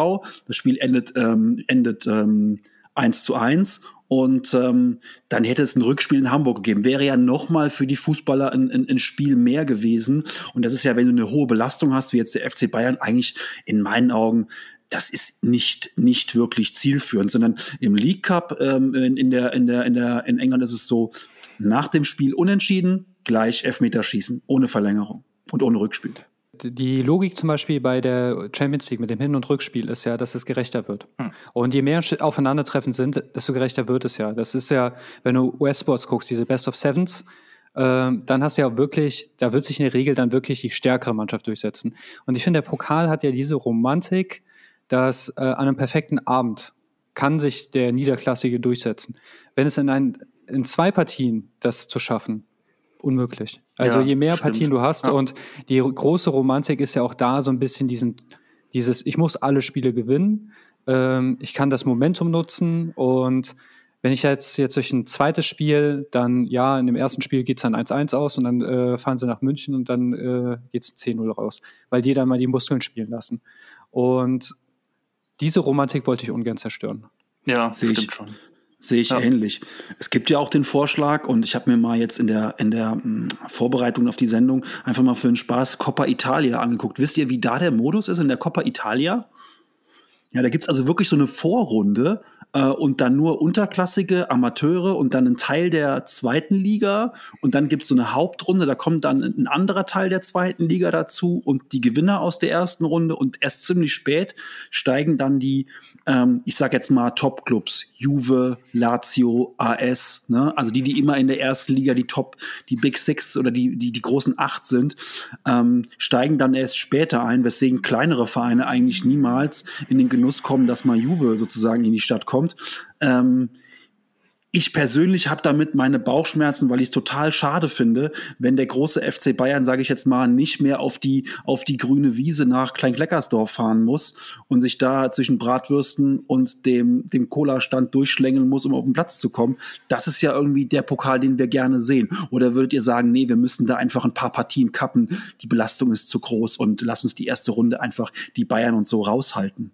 Das Spiel endet, ähm, endet ähm, 1 zu 1 und ähm, dann hätte es ein Rückspiel in Hamburg gegeben. Wäre ja nochmal für die Fußballer ein, ein, ein, Spiel mehr gewesen. Und das ist ja, wenn du eine hohe Belastung hast, wie jetzt der FC Bayern, eigentlich in meinen Augen das ist nicht, nicht wirklich zielführend, sondern im League Cup ähm, in, in, der, in, der, in, der, in England ist es so, nach dem Spiel unentschieden, gleich Elfmeterschießen, ohne Verlängerung und ohne Rückspiel die Logik zum Beispiel bei der Champions League mit dem Hin- und Rückspiel ist ja, dass es gerechter wird. Hm. Und je mehr Aufeinandertreffen sind, desto gerechter wird es ja. Das ist ja, wenn du US-Sports guckst, diese Best of Sevens, äh, dann hast du ja wirklich, da wird sich in der Regel dann wirklich die stärkere Mannschaft durchsetzen. Und ich finde, der Pokal hat ja diese Romantik, dass äh, an einem perfekten Abend kann sich der Niederklassige durchsetzen. Wenn es in, ein, in zwei Partien das zu schaffen, unmöglich. Also ja, je mehr stimmt. Partien du hast ja. und die große Romantik ist ja auch da so ein bisschen diesen, dieses, ich muss alle Spiele gewinnen, ähm, ich kann das Momentum nutzen und wenn ich jetzt, jetzt durch ein zweites Spiel, dann ja, in dem ersten Spiel geht es dann 1-1 aus und dann äh, fahren sie nach München und dann äh, geht es 10-0 raus, weil die dann mal die Muskeln spielen lassen. Und diese Romantik wollte ich ungern zerstören. Ja, sehe ich schon. Sehe ich ja. ähnlich. Es gibt ja auch den Vorschlag, und ich habe mir mal jetzt in der, in der hm, Vorbereitung auf die Sendung einfach mal für den Spaß Coppa Italia angeguckt. Wisst ihr, wie da der Modus ist in der Coppa Italia? Ja, da gibt's also wirklich so eine Vorrunde äh, und dann nur unterklassige Amateure und dann ein Teil der zweiten Liga und dann gibt's so eine Hauptrunde, da kommt dann ein anderer Teil der zweiten Liga dazu und die Gewinner aus der ersten Runde und erst ziemlich spät steigen dann die ähm, ich sag jetzt mal Top-Clubs, Juve, Lazio, AS, ne? also die, die immer in der ersten Liga die Top, die Big Six oder die, die, die großen Acht sind, ähm, steigen dann erst später ein, weswegen kleinere Vereine eigentlich niemals in den Genuss kommen, dass mal Juve sozusagen in die Stadt kommt. Ähm, ich persönlich habe damit meine Bauchschmerzen, weil ich es total schade finde, wenn der große FC Bayern, sage ich jetzt mal, nicht mehr auf die, auf die grüne Wiese nach Kleinkleckersdorf fahren muss und sich da zwischen Bratwürsten und dem, dem Cola-Stand durchschlängeln muss, um auf den Platz zu kommen. Das ist ja irgendwie der Pokal, den wir gerne sehen. Oder würdet ihr sagen, nee, wir müssen da einfach ein paar Partien kappen, die Belastung ist zu groß und lass uns die erste Runde einfach die Bayern und so raushalten?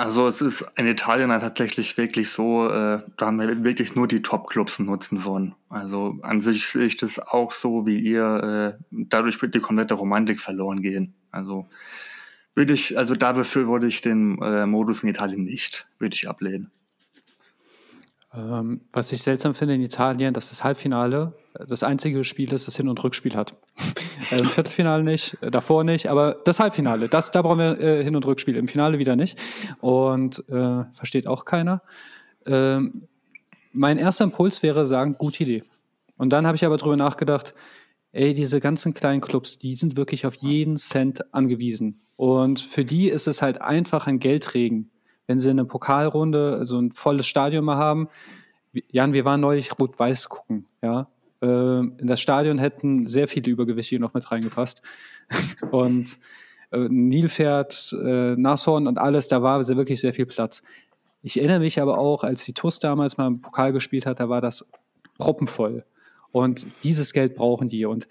Also es ist in Italien tatsächlich wirklich so, äh, da haben wir wirklich nur die Top-Clubs Nutzen von. Also an sich sehe ich das auch so wie ihr. Äh, dadurch wird die komplette Romantik verloren gehen. Also würde ich, also da befürworte ich den äh, Modus in Italien nicht, würde ich ablehnen. Ähm, was ich seltsam finde in Italien, dass das Halbfinale das einzige Spiel ist, das Hin- und Rückspiel hat. Im Viertelfinale nicht, äh, davor nicht, aber das Halbfinale, das, da brauchen wir äh, Hin- und Rückspiel, im Finale wieder nicht. Und äh, versteht auch keiner. Ähm, mein erster Impuls wäre sagen, gute Idee. Und dann habe ich aber drüber nachgedacht, ey, diese ganzen kleinen Clubs, die sind wirklich auf jeden Cent angewiesen. Und für die ist es halt einfach ein Geldregen, wenn sie eine Pokalrunde, so ein volles Stadion mal haben. Jan, wir waren neulich Rot-Weiß gucken, ja. Ähm, in das Stadion hätten sehr viele Übergewichtige noch mit reingepasst. und äh, Nilpferd, äh, Nashorn und alles, da war wirklich sehr viel Platz. Ich erinnere mich aber auch, als die TUS damals mal im Pokal gespielt hat, da war das proppenvoll. Und dieses Geld brauchen die. Und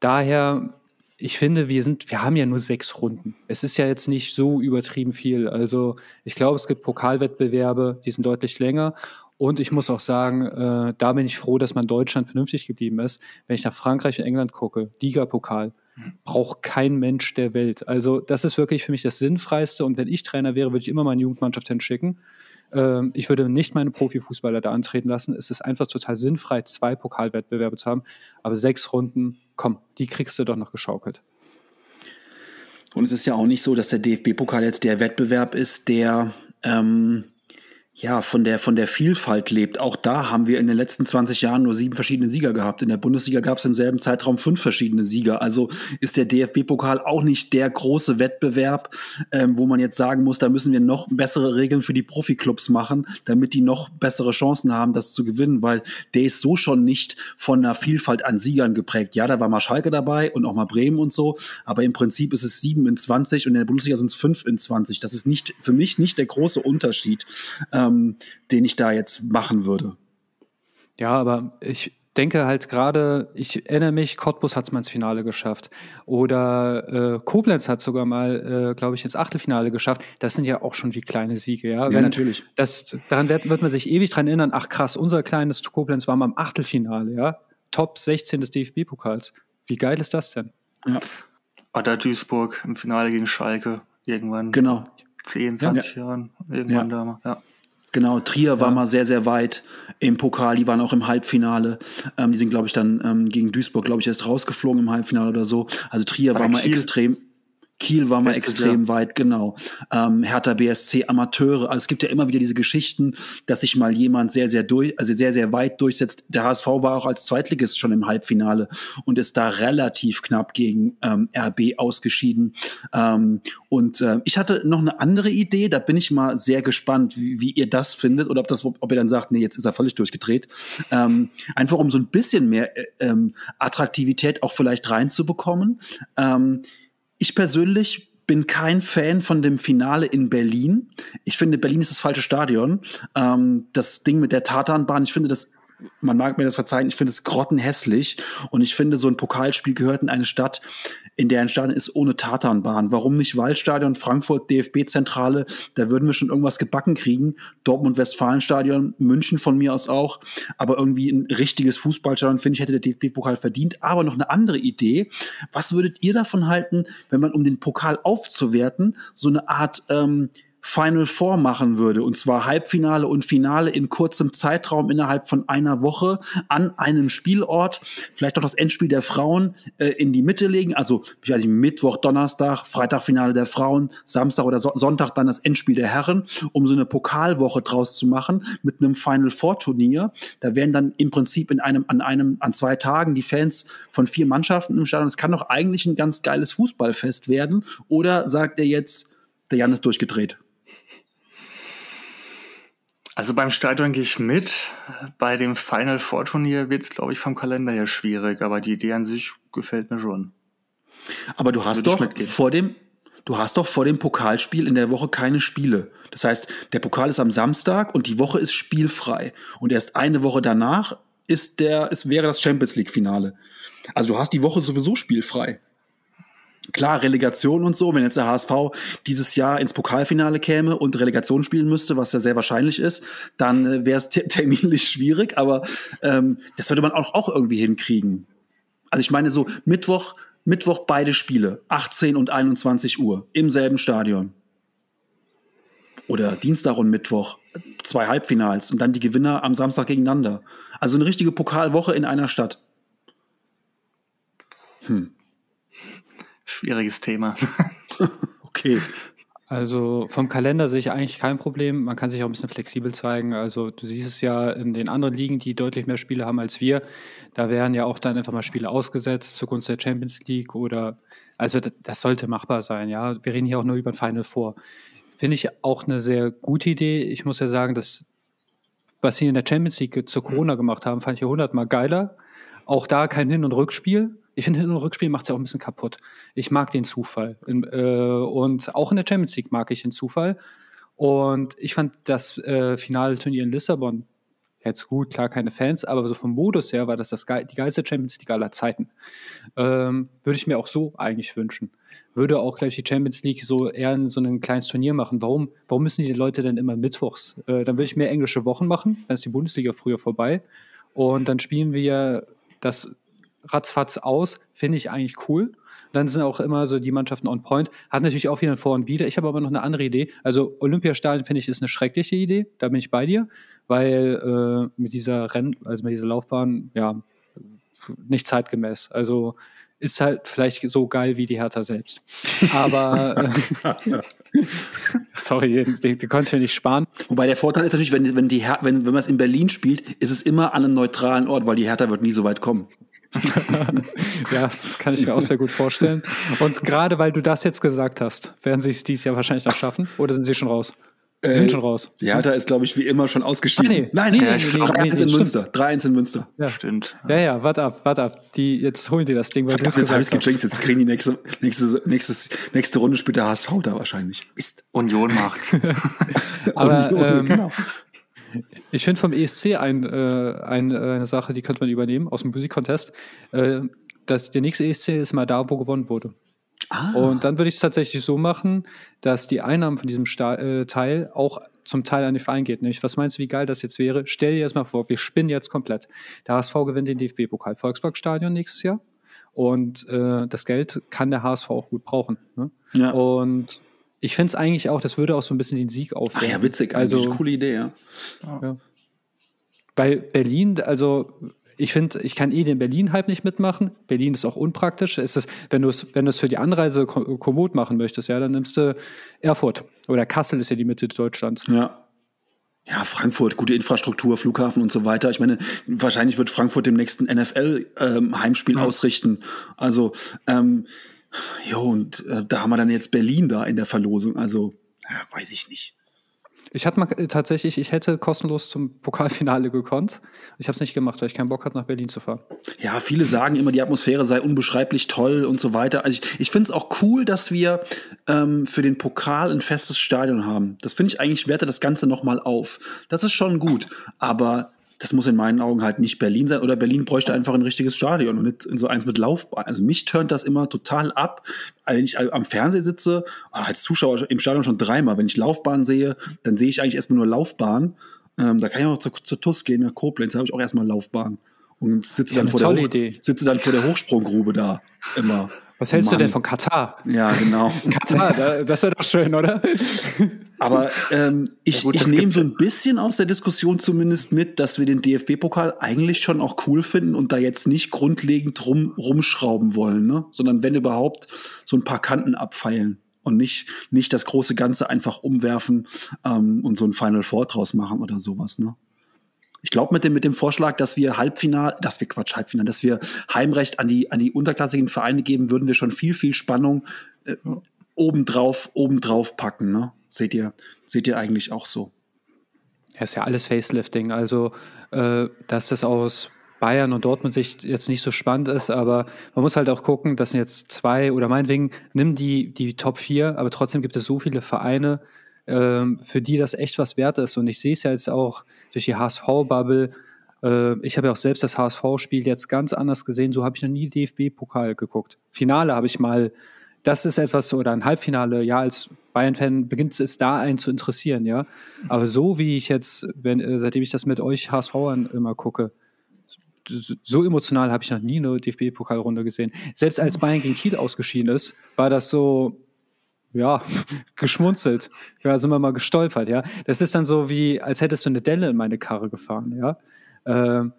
daher, ich finde, wir sind, wir haben ja nur sechs Runden. Es ist ja jetzt nicht so übertrieben viel. Also ich glaube, es gibt Pokalwettbewerbe, die sind deutlich länger. Und ich muss auch sagen, äh, da bin ich froh, dass man Deutschland vernünftig geblieben ist. Wenn ich nach Frankreich und England gucke, Ligapokal, braucht kein Mensch der Welt. Also das ist wirklich für mich das Sinnfreiste. Und wenn ich Trainer wäre, würde ich immer meine Jugendmannschaft hinschicken. Ähm, ich würde nicht meine Profifußballer da antreten lassen. Es ist einfach total sinnfrei, zwei Pokalwettbewerbe zu haben. Aber sechs Runden, komm, die kriegst du doch noch geschaukelt. Und es ist ja auch nicht so, dass der DFB-Pokal jetzt der Wettbewerb ist, der ähm, ja, von der, von der Vielfalt lebt. Auch da haben wir in den letzten 20 Jahren nur sieben verschiedene Sieger gehabt. In der Bundesliga gab es im selben Zeitraum fünf verschiedene Sieger. Also ist der DFB-Pokal auch nicht der große Wettbewerb, ähm, wo man jetzt sagen muss, da müssen wir noch bessere Regeln für die Profiklubs machen, damit die noch bessere Chancen haben, das zu gewinnen, weil der ist so schon nicht von einer Vielfalt an Siegern geprägt. Ja, da war mal Schalke dabei und auch mal Bremen und so, aber im Prinzip ist es sieben in 20 und in der Bundesliga sind es fünf in 20. Das ist nicht, für mich nicht der große Unterschied. Ähm, ähm, den ich da jetzt machen würde. Ja, aber ich denke halt gerade, ich erinnere mich, Cottbus hat es mal ins Finale geschafft. Oder äh, Koblenz hat sogar mal, äh, glaube ich, ins Achtelfinale geschafft. Das sind ja auch schon wie kleine Siege, ja. ja Wenn, natürlich. Das, daran wird, wird man sich ewig dran erinnern, ach krass, unser kleines Koblenz war mal im Achtelfinale, ja. Top 16 des DFB-Pokals. Wie geil ist das denn? Ja. Oder Duisburg im Finale gegen Schalke irgendwann. Genau. 10, 20 ja. Jahren. Irgendwann ja. da mal, ja. Genau, Trier ja. war mal sehr, sehr weit im Pokal. Die waren auch im Halbfinale. Ähm, die sind, glaube ich, dann ähm, gegen Duisburg, glaube ich, erst rausgeflogen im Halbfinale oder so. Also Trier Aber war mal Kiel. extrem. Kiel war mal extrem ja. weit, genau. Ähm, Hertha BSC Amateure. Also es gibt ja immer wieder diese Geschichten, dass sich mal jemand sehr, sehr durch, also sehr, sehr weit durchsetzt. Der HSV war auch als Zweitligist schon im Halbfinale und ist da relativ knapp gegen ähm, RB ausgeschieden. Ähm, und äh, ich hatte noch eine andere Idee, da bin ich mal sehr gespannt, wie, wie ihr das findet oder ob das, ob ihr dann sagt, nee, jetzt ist er völlig durchgedreht. Ähm, einfach um so ein bisschen mehr äh, ähm, Attraktivität auch vielleicht reinzubekommen. Ähm, ich persönlich bin kein Fan von dem Finale in Berlin. Ich finde, Berlin ist das falsche Stadion. Ähm, das Ding mit der Tatanbahn, ich finde das man mag mir das verzeihen, ich finde es grottenhässlich und ich finde, so ein Pokalspiel gehört in eine Stadt, in der ein Stadion ist ohne Tatanbahn. Warum nicht Waldstadion, Frankfurt, DFB-Zentrale, da würden wir schon irgendwas gebacken kriegen. Dortmund-Westfalenstadion, München von mir aus auch, aber irgendwie ein richtiges Fußballstadion, finde ich, hätte der DFB-Pokal verdient. Aber noch eine andere Idee. Was würdet ihr davon halten, wenn man, um den Pokal aufzuwerten, so eine Art ähm, Final Four machen würde, und zwar Halbfinale und Finale in kurzem Zeitraum innerhalb von einer Woche an einem Spielort, vielleicht auch das Endspiel der Frauen äh, in die Mitte legen, also ich weiß nicht, Mittwoch, Donnerstag, Freitag Finale der Frauen, Samstag oder so Sonntag dann das Endspiel der Herren, um so eine Pokalwoche draus zu machen mit einem Final Four Turnier. Da wären dann im Prinzip in einem an einem an zwei Tagen die Fans von vier Mannschaften im Stadion. Es kann doch eigentlich ein ganz geiles Fußballfest werden. Oder sagt er jetzt, der Jan ist durchgedreht? Also beim Stadion gehe ich mit. Bei dem Final Four Turnier wird es, glaube ich, vom Kalender her schwierig, aber die Idee an sich gefällt mir schon. Aber du hast doch vor dem, du hast doch vor dem Pokalspiel in der Woche keine Spiele. Das heißt, der Pokal ist am Samstag und die Woche ist spielfrei. Und erst eine Woche danach ist der, es wäre das Champions League Finale. Also du hast die Woche sowieso spielfrei. Klar, Relegation und so, wenn jetzt der HSV dieses Jahr ins Pokalfinale käme und Relegation spielen müsste, was ja sehr wahrscheinlich ist, dann äh, wäre es terminlich schwierig, aber ähm, das würde man auch, auch irgendwie hinkriegen. Also ich meine so Mittwoch, Mittwoch beide Spiele, 18 und 21 Uhr im selben Stadion. Oder Dienstag und Mittwoch, zwei Halbfinals und dann die Gewinner am Samstag gegeneinander. Also eine richtige Pokalwoche in einer Stadt. Hm. Schwieriges Thema. okay. Also vom Kalender sehe ich eigentlich kein Problem. Man kann sich auch ein bisschen flexibel zeigen. Also du siehst es ja in den anderen Ligen, die deutlich mehr Spiele haben als wir. Da wären ja auch dann einfach mal Spiele ausgesetzt zugunsten der Champions League oder also das sollte machbar sein. Ja, wir reden hier auch nur über ein Final Four. Finde ich auch eine sehr gute Idee. Ich muss ja sagen, dass was sie in der Champions League zu Corona gemacht haben, fand ich ja hundertmal geiler. Auch da kein Hin- und Rückspiel ich finde, und Rückspiel macht es ja auch ein bisschen kaputt. Ich mag den Zufall. Äh, und auch in der Champions League mag ich den Zufall. Und ich fand das äh, finale Turnier in Lissabon jetzt gut, klar, keine Fans, aber so vom Modus her war das, das die geilste Champions League aller Zeiten. Ähm, würde ich mir auch so eigentlich wünschen. Würde auch, glaube ich, die Champions League so eher in so ein kleines Turnier machen. Warum, warum müssen die Leute denn immer mittwochs? Äh, dann würde ich mehr englische Wochen machen, dann ist die Bundesliga früher vorbei. Und dann spielen wir das ratzfatz aus, finde ich eigentlich cool. Dann sind auch immer so die Mannschaften on point. Hat natürlich auch wieder ein Vor und Wider. Ich habe aber noch eine andere Idee. Also Olympiastadion finde ich ist eine schreckliche Idee. Da bin ich bei dir, weil äh, mit dieser Renn, also mit dieser Laufbahn, ja, nicht zeitgemäß. Also ist halt vielleicht so geil wie die Hertha selbst. Aber äh, sorry, den, den ich mir nicht sparen. Wobei der Vorteil ist natürlich, wenn, wenn, die Her wenn, wenn man es in Berlin spielt, ist es immer an einem neutralen Ort, weil die Hertha wird nie so weit kommen. ja, das kann ich mir auch sehr gut vorstellen. Und gerade weil du das jetzt gesagt hast, werden sie es dieses Jahr wahrscheinlich noch schaffen oder sind sie schon raus? Die sind schon raus. Die Hertha ist, glaube ich, wie immer schon ausgeschieden. Ah, nee. Nein, nee, nee, nee, 3-1 in Münster. 3-1 in Münster. Ja. Stimmt. Ja, ja, warte ab, warte ab. Die, jetzt holen die das Ding, weil Verdammt, jetzt habe ich gejinxt. Jetzt kriegen die nächste, nächste, nächstes, nächste Runde spielt der HSV da wahrscheinlich. Ist Union macht's. Aber Union, ähm, genau. Ich finde vom ESC ein, äh, ein, eine Sache, die könnte man übernehmen aus dem Musikcontest. Äh, dass der nächste ESC ist mal da, wo gewonnen wurde. Ah. Und dann würde ich es tatsächlich so machen, dass die Einnahmen von diesem Sta äh, Teil auch zum Teil an den Verein geht. Nämlich, was meinst du, wie geil das jetzt wäre? Stell dir erstmal vor, wir spinnen jetzt komplett. Der HSV gewinnt den DFB-Pokal Volksparkstadion nächstes Jahr. Und äh, das Geld kann der HSV auch gut brauchen. Ne? Ja. Und ich finde es eigentlich auch, das würde auch so ein bisschen den Sieg aufwerten. Ach ja, witzig, also coole Idee, ja. ja. Bei Berlin, also ich finde, ich kann eh den Berlin-Hype nicht mitmachen. Berlin ist auch unpraktisch. Ist es, wenn du es, wenn du es für die Anreise kommod machen möchtest, ja, dann nimmst du Erfurt. Oder Kassel ist ja die Mitte Deutschlands. Ja. Ja, Frankfurt, gute Infrastruktur, Flughafen und so weiter. Ich meine, wahrscheinlich wird Frankfurt dem nächsten NFL-Heimspiel ähm, ja. ausrichten. Also, ähm, jo, und äh, da haben wir dann jetzt Berlin da in der Verlosung. Also, ja, weiß ich nicht. Ich hatte mal äh, tatsächlich, ich hätte kostenlos zum Pokalfinale gekonnt. Ich habe es nicht gemacht, weil ich keinen Bock hatte, nach Berlin zu fahren. Ja, viele sagen immer, die Atmosphäre sei unbeschreiblich toll und so weiter. Also ich, ich finde es auch cool, dass wir ähm, für den Pokal ein festes Stadion haben. Das finde ich eigentlich, werte das Ganze nochmal auf. Das ist schon gut. Aber das muss in meinen Augen halt nicht Berlin sein oder Berlin bräuchte einfach ein richtiges Stadion und nicht so eins mit Laufbahn. Also mich turnt das immer total ab, wenn ich am Fernseher sitze, ah, als Zuschauer im Stadion schon dreimal, wenn ich Laufbahn sehe, dann sehe ich eigentlich erstmal nur Laufbahn. Ähm, da kann ich auch zur, zur TUS gehen, nach Koblenz, da habe ich auch erstmal Laufbahn und sitze dann, vor der sitze dann vor der Hochsprunggrube da immer. Was hältst Mann. du denn von Katar? Ja, genau. Katar, das wäre doch schön, oder? Aber ähm, ich, ja, ich nehme so ein bisschen aus der Diskussion zumindest mit, dass wir den DFB-Pokal eigentlich schon auch cool finden und da jetzt nicht grundlegend rum, rumschrauben wollen, ne? sondern wenn überhaupt so ein paar Kanten abfeilen und nicht, nicht das große Ganze einfach umwerfen ähm, und so ein Final Four draus machen oder sowas. Ne? Ich glaube mit dem, mit dem Vorschlag, dass wir Halbfinal, dass wir Quatsch, Halbfinal, dass wir Heimrecht an die, an die unterklassigen Vereine geben, würden wir schon viel, viel Spannung äh, obendrauf, obendrauf packen. Ne? Seht ihr, seht ihr eigentlich auch so? Ja, ist ja alles Facelifting. Also, äh, dass das aus Bayern und Dortmund Sicht jetzt nicht so spannend ist, aber man muss halt auch gucken, das sind jetzt zwei oder meinetwegen, nimm die, die Top 4, aber trotzdem gibt es so viele Vereine, ähm, für die das echt was wert ist. Und ich sehe es ja jetzt auch durch die HSV-Bubble. Äh, ich habe ja auch selbst das HSV-Spiel jetzt ganz anders gesehen. So habe ich noch nie DFB-Pokal geguckt. Finale habe ich mal, das ist etwas, oder ein Halbfinale, ja, als Bayern-Fan beginnt es da einen zu interessieren, ja. Aber so wie ich jetzt, wenn, äh, seitdem ich das mit euch HSVern immer gucke, so emotional habe ich noch nie eine DFB-Pokalrunde gesehen. Selbst als Bayern gegen Kiel ausgeschieden ist, war das so, ja, geschmunzelt. Ja, sind wir mal gestolpert, ja. Das ist dann so wie, als hättest du eine Delle in meine Karre gefahren, ja. Ähm,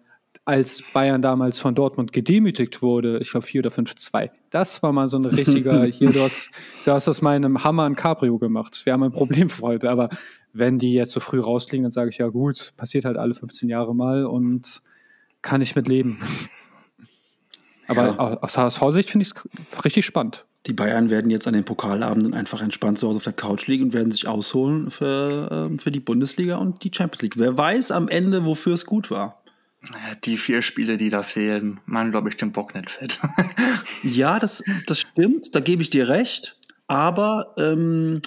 als Bayern damals von Dortmund gedemütigt wurde, ich glaube 4 oder 5-2. Das war mal so ein richtiger, hier, du hast, du hast aus meinem Hammer ein Cabrio gemacht. Wir haben ein Problem für heute. Aber wenn die jetzt so früh rausfliegen, dann sage ich, ja gut, passiert halt alle 15 Jahre mal und kann ich mit leben. Aber ja. aus HSV-Sicht finde ich es richtig spannend. Die Bayern werden jetzt an den Pokalabenden einfach entspannt zu Hause auf der Couch liegen und werden sich ausholen für, äh, für die Bundesliga und die Champions League. Wer weiß am Ende, wofür es gut war. Die vier Spiele, die da fehlen, man glaube ich den Bock nicht fett. ja, das, das stimmt, da gebe ich dir recht. Aber ähm,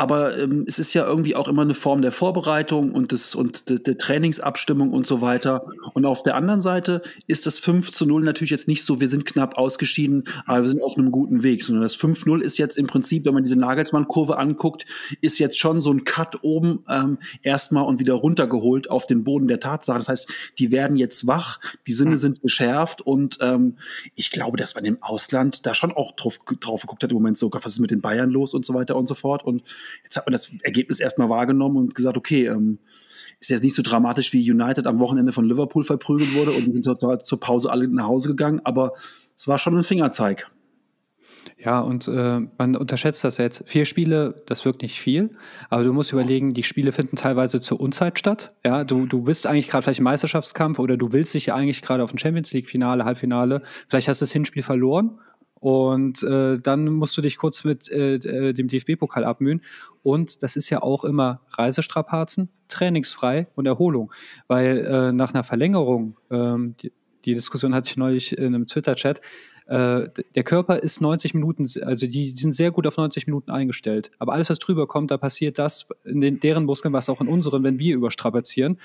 aber ähm, es ist ja irgendwie auch immer eine Form der Vorbereitung und des und de, der Trainingsabstimmung und so weiter. Und auf der anderen Seite ist das 5 zu 0 natürlich jetzt nicht so, wir sind knapp ausgeschieden, aber wir sind auf einem guten Weg, sondern das 5-0 ist jetzt im Prinzip, wenn man diese Nagelsmann-Kurve anguckt, ist jetzt schon so ein Cut oben ähm, erstmal und wieder runtergeholt auf den Boden der Tatsache. Das heißt, die werden jetzt wach, die Sinne sind geschärft und ähm, ich glaube, dass man im Ausland da schon auch drauf, drauf geguckt hat im Moment sogar, was ist mit den Bayern los und so weiter und so fort. Und jetzt hat man das Ergebnis erstmal wahrgenommen und gesagt, okay, ähm, ist jetzt nicht so dramatisch wie United am Wochenende von Liverpool verprügelt wurde und sind zur, zur Pause alle nach Hause gegangen, aber es war schon ein Fingerzeig. Ja, und äh, man unterschätzt das jetzt. Vier Spiele, das wirkt nicht viel, aber du musst überlegen, die Spiele finden teilweise zur Unzeit statt. Ja, du, du bist eigentlich gerade vielleicht im Meisterschaftskampf oder du willst dich ja eigentlich gerade auf ein Champions League-Finale, Halbfinale. Vielleicht hast du das Hinspiel verloren und äh, dann musst du dich kurz mit äh, äh dem DFB-Pokal abmühen. Und das ist ja auch immer Reisestrapazen, trainingsfrei und Erholung. Weil äh, nach einer Verlängerung, ähm, die, die Diskussion hatte ich neulich in einem Twitter-Chat, äh, der Körper ist 90 Minuten, also die sind sehr gut auf 90 Minuten eingestellt. Aber alles, was drüber kommt, da passiert das in den, deren Muskeln, was auch in unseren, wenn wir überstrapazieren.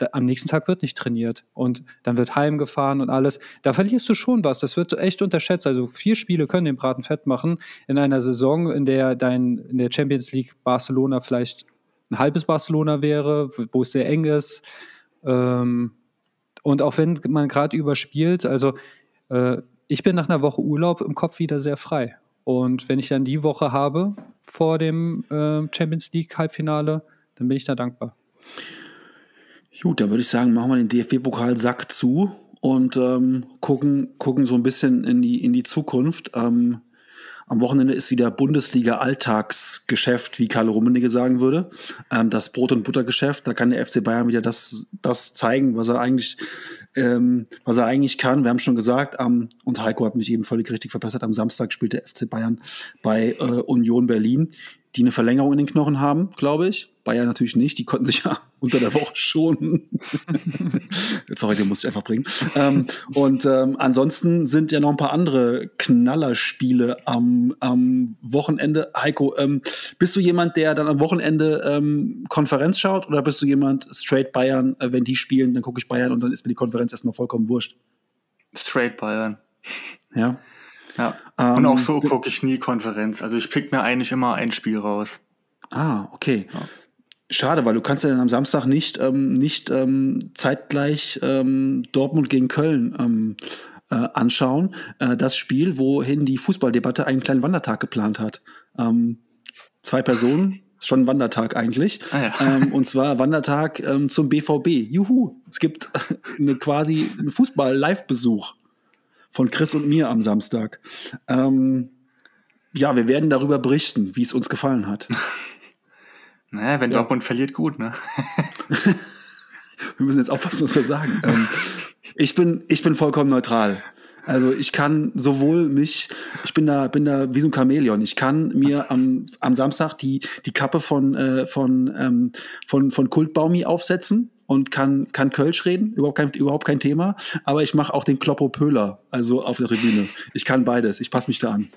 Da, am nächsten Tag wird nicht trainiert und dann wird heimgefahren und alles. Da verlierst du schon was. Das wird echt unterschätzt. Also vier Spiele können den Braten fett machen in einer Saison, in der dein in der Champions League Barcelona vielleicht ein halbes Barcelona wäre, wo es sehr eng ist. Ähm, und auch wenn man gerade überspielt, also äh, ich bin nach einer Woche Urlaub im Kopf wieder sehr frei. Und wenn ich dann die Woche habe vor dem äh, Champions League Halbfinale, dann bin ich da dankbar. Gut, dann würde ich sagen, machen wir den DFB-Pokal-Sack zu und ähm, gucken, gucken so ein bisschen in die, in die Zukunft. Ähm, am Wochenende ist wieder Bundesliga-Alltagsgeschäft, wie Karl Rummenigge sagen würde. Ähm, das Brot- und Buttergeschäft. Da kann der FC Bayern wieder das, das zeigen, was er eigentlich, ähm, was er eigentlich kann. Wir haben schon gesagt, ähm, und Heiko hat mich eben völlig richtig verbessert. Am Samstag spielt der FC Bayern bei äh, Union Berlin die eine Verlängerung in den Knochen haben, glaube ich. Bayern natürlich nicht, die konnten sich ja unter der Woche schon. Sorry, den muss ich einfach bringen. Ähm, und ähm, ansonsten sind ja noch ein paar andere Knallerspiele am, am Wochenende. Heiko, ähm, bist du jemand, der dann am Wochenende ähm, Konferenz schaut oder bist du jemand straight Bayern, äh, wenn die spielen, dann gucke ich Bayern und dann ist mir die Konferenz erstmal vollkommen wurscht? Straight Bayern. Ja. Ja. Ähm, und auch so gucke ich nie Konferenz. Also ich pick mir eigentlich immer ein Spiel raus. Ah, okay. Ja. Schade, weil du kannst ja dann am Samstag nicht, ähm, nicht ähm, zeitgleich ähm, Dortmund gegen Köln ähm, äh, anschauen. Äh, das Spiel, wohin die Fußballdebatte einen kleinen Wandertag geplant hat. Ähm, zwei Personen, ist schon ein Wandertag eigentlich. Ah, ja. ähm, und zwar Wandertag ähm, zum BVB. Juhu, es gibt eine quasi einen Fußball-Live-Besuch von Chris und mir am Samstag. Ähm, ja, wir werden darüber berichten, wie es uns gefallen hat. Naja, wenn ja. Dortmund verliert, gut, ne? wir müssen jetzt aufpassen, was wir sagen. Ähm, ich, bin, ich bin vollkommen neutral. Also ich kann sowohl mich, ich bin da, bin da wie so ein Chamäleon. Ich kann mir am, am Samstag die, die Kappe von, äh, von, ähm, von, von Kultbaumi aufsetzen und kann, kann Kölsch reden, überhaupt kein, überhaupt kein Thema. Aber ich mache auch den Kloppo Pöhler, also auf der Tribüne. Ich kann beides, ich passe mich da an.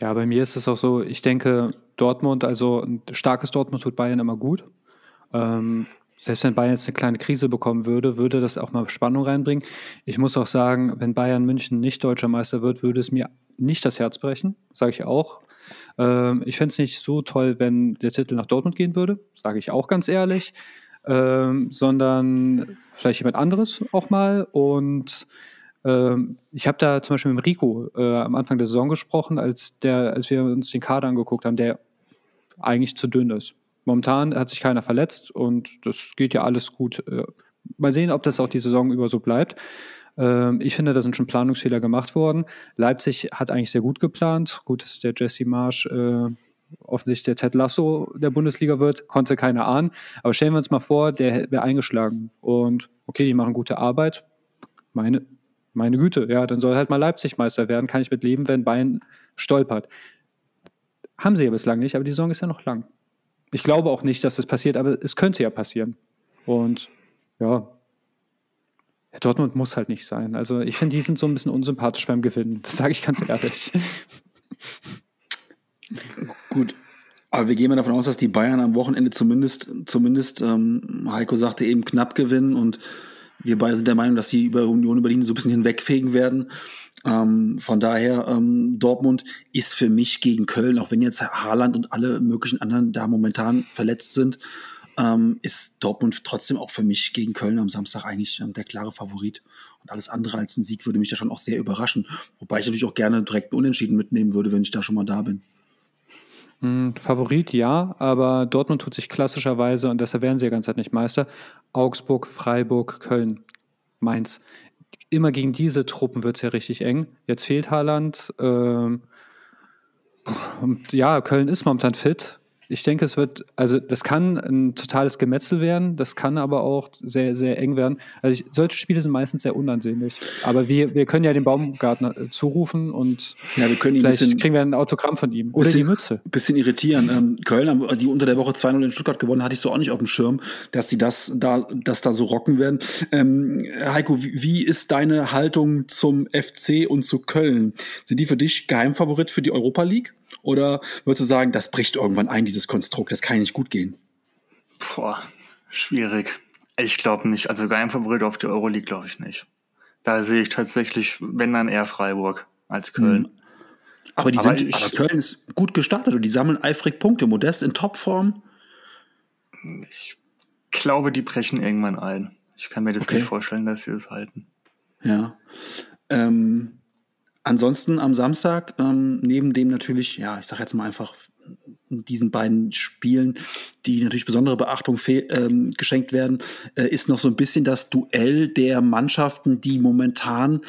Ja, bei mir ist es auch so, ich denke, Dortmund, also ein starkes Dortmund tut Bayern immer gut. Ähm, selbst wenn Bayern jetzt eine kleine Krise bekommen würde, würde das auch mal Spannung reinbringen. Ich muss auch sagen, wenn Bayern München nicht deutscher Meister wird, würde es mir nicht das Herz brechen, sage ich auch. Ähm, ich fände es nicht so toll, wenn der Titel nach Dortmund gehen würde, sage ich auch ganz ehrlich ähm, sondern vielleicht jemand anderes auch mal. Und ich habe da zum Beispiel mit Rico äh, am Anfang der Saison gesprochen, als, der, als wir uns den Kader angeguckt haben, der eigentlich zu dünn ist. Momentan hat sich keiner verletzt und das geht ja alles gut. Äh, mal sehen, ob das auch die Saison über so bleibt. Ähm, ich finde, da sind schon Planungsfehler gemacht worden. Leipzig hat eigentlich sehr gut geplant. Gut, dass der Jesse Marsch äh, offensichtlich der Ted Lasso der Bundesliga wird, konnte keiner ahnen. Aber stellen wir uns mal vor, der wäre eingeschlagen. Und okay, die machen gute Arbeit. Meine, meine Güte, ja, dann soll halt mal Leipzig Meister werden. Kann ich mit leben, wenn Bayern stolpert. Haben sie ja bislang nicht, aber die Saison ist ja noch lang. Ich glaube auch nicht, dass das passiert, aber es könnte ja passieren. Und ja, Dortmund muss halt nicht sein. Also ich finde, die sind so ein bisschen unsympathisch beim Gewinnen. Das sage ich ganz ehrlich. Gut. Aber wir gehen mal davon aus, dass die Bayern am Wochenende zumindest, zumindest ähm, Heiko sagte eben, knapp gewinnen und wir beide sind der Meinung, dass sie über Union Berlin so ein bisschen hinwegfegen werden. Ähm, von daher, ähm, Dortmund ist für mich gegen Köln, auch wenn jetzt Haaland und alle möglichen anderen da momentan verletzt sind, ähm, ist Dortmund trotzdem auch für mich gegen Köln am Samstag eigentlich ähm, der klare Favorit. Und alles andere als ein Sieg würde mich da schon auch sehr überraschen. Wobei ich natürlich auch gerne direkt einen Unentschieden mitnehmen würde, wenn ich da schon mal da bin. Hm, Favorit ja, aber Dortmund tut sich klassischerweise, und deshalb werden sie ja ganz Zeit nicht Meister, Augsburg, Freiburg, Köln, Mainz. Immer gegen diese Truppen wird es ja richtig eng. Jetzt fehlt Haaland. Ähm, ja, Köln ist momentan fit. Ich denke, es wird, also das kann ein totales Gemetzel werden, das kann aber auch sehr, sehr eng werden. Also ich, solche Spiele sind meistens sehr unansehnlich. Aber wir, wir können ja den Baumgartner äh, zurufen und ja, wir können ihn vielleicht bisschen, kriegen wir ein Autogramm von ihm. Oder bisschen, die Mütze. Bisschen irritieren. Ähm, Köln, die unter der Woche 2-0 in Stuttgart gewonnen, hatte ich so auch nicht auf dem Schirm, dass sie das da, das da so rocken werden. Ähm, Heiko, wie, wie ist deine Haltung zum FC und zu Köln? Sind die für dich Geheimfavorit für die Europa League? Oder würdest du sagen, das bricht irgendwann ein, dieses Konstrukt, das kann nicht gut gehen? Boah, schwierig. Ich glaube nicht. Also Geheimfavorit auf die Euroleague glaube ich nicht. Da sehe ich tatsächlich, wenn dann eher Freiburg als Köln. Mhm. Aber, die aber, sind, ich, aber Köln ist gut gestartet und die sammeln eifrig Punkte. Modest in Topform. Ich glaube, die brechen irgendwann ein. Ich kann mir das okay. nicht vorstellen, dass sie das halten. Ja. Ähm, Ansonsten am Samstag, ähm, neben dem natürlich, ja, ich sage jetzt mal einfach diesen beiden Spielen, die natürlich besondere Beachtung ähm, geschenkt werden, äh, ist noch so ein bisschen das Duell der Mannschaften, die momentan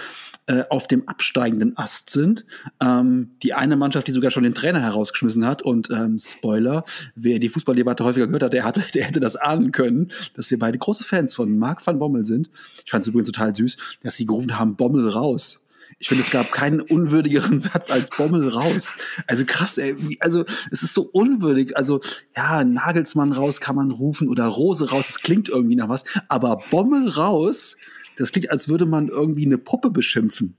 äh, auf dem absteigenden Ast sind. Ähm, die eine Mannschaft, die sogar schon den Trainer herausgeschmissen hat und ähm, Spoiler, wer die Fußballdebatte häufiger gehört hat, der, hatte, der hätte das ahnen können, dass wir beide große Fans von Marc van Bommel sind. Ich fand es übrigens total süß, dass sie gerufen haben, Bommel raus. Ich finde, es gab keinen unwürdigeren Satz als Bommel raus. Also krass, ey. Also es ist so unwürdig. Also ja, Nagelsmann raus kann man rufen oder Rose raus. Das klingt irgendwie nach was. Aber Bommel raus, das klingt, als würde man irgendwie eine Puppe beschimpfen.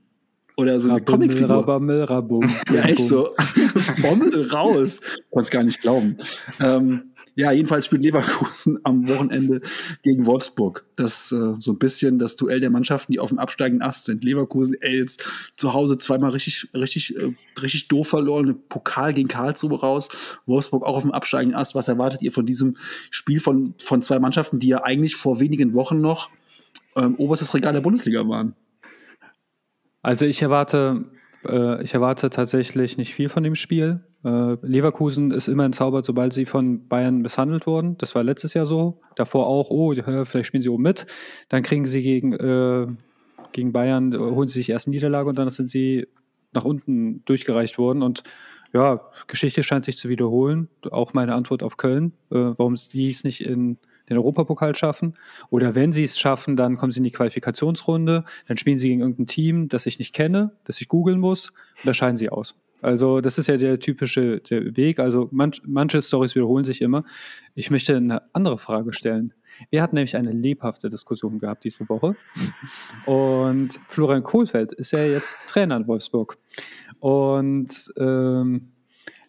Oder so eine Comicfigur. Rabammel, rabum, ja, echt so. Bommel raus. Es gar nicht glauben. Ähm, ja, jedenfalls spielt Leverkusen am Wochenende gegen Wolfsburg. Das äh, so ein bisschen das Duell der Mannschaften, die auf dem absteigenden Ast sind. Leverkusen, ey, jetzt zu Hause zweimal richtig, richtig, äh, richtig doof verloren. Pokal gegen Karlsruhe raus. Wolfsburg auch auf dem absteigenden Ast. Was erwartet ihr von diesem Spiel von, von zwei Mannschaften, die ja eigentlich vor wenigen Wochen noch ähm, oberstes Regal der Bundesliga waren? Also ich erwarte, äh, ich erwarte tatsächlich nicht viel von dem Spiel. Äh, Leverkusen ist immer entzaubert, sobald sie von Bayern misshandelt wurden. Das war letztes Jahr so. Davor auch, oh, vielleicht spielen sie oben mit. Dann kriegen sie gegen, äh, gegen Bayern, holen sie sich erst eine Niederlage und dann sind sie nach unten durchgereicht worden. Und ja, Geschichte scheint sich zu wiederholen. Auch meine Antwort auf Köln, äh, warum die es nicht in den Europapokal schaffen. Oder wenn sie es schaffen, dann kommen sie in die Qualifikationsrunde, dann spielen sie gegen irgendein Team, das ich nicht kenne, das ich googeln muss, und da scheiden sie aus. Also das ist ja der typische der Weg. Also manch, manche Stories wiederholen sich immer. Ich möchte eine andere Frage stellen. Wir hatten nämlich eine lebhafte Diskussion gehabt diese Woche. Und Florian Kohlfeld ist ja jetzt Trainer in Wolfsburg. Und ähm,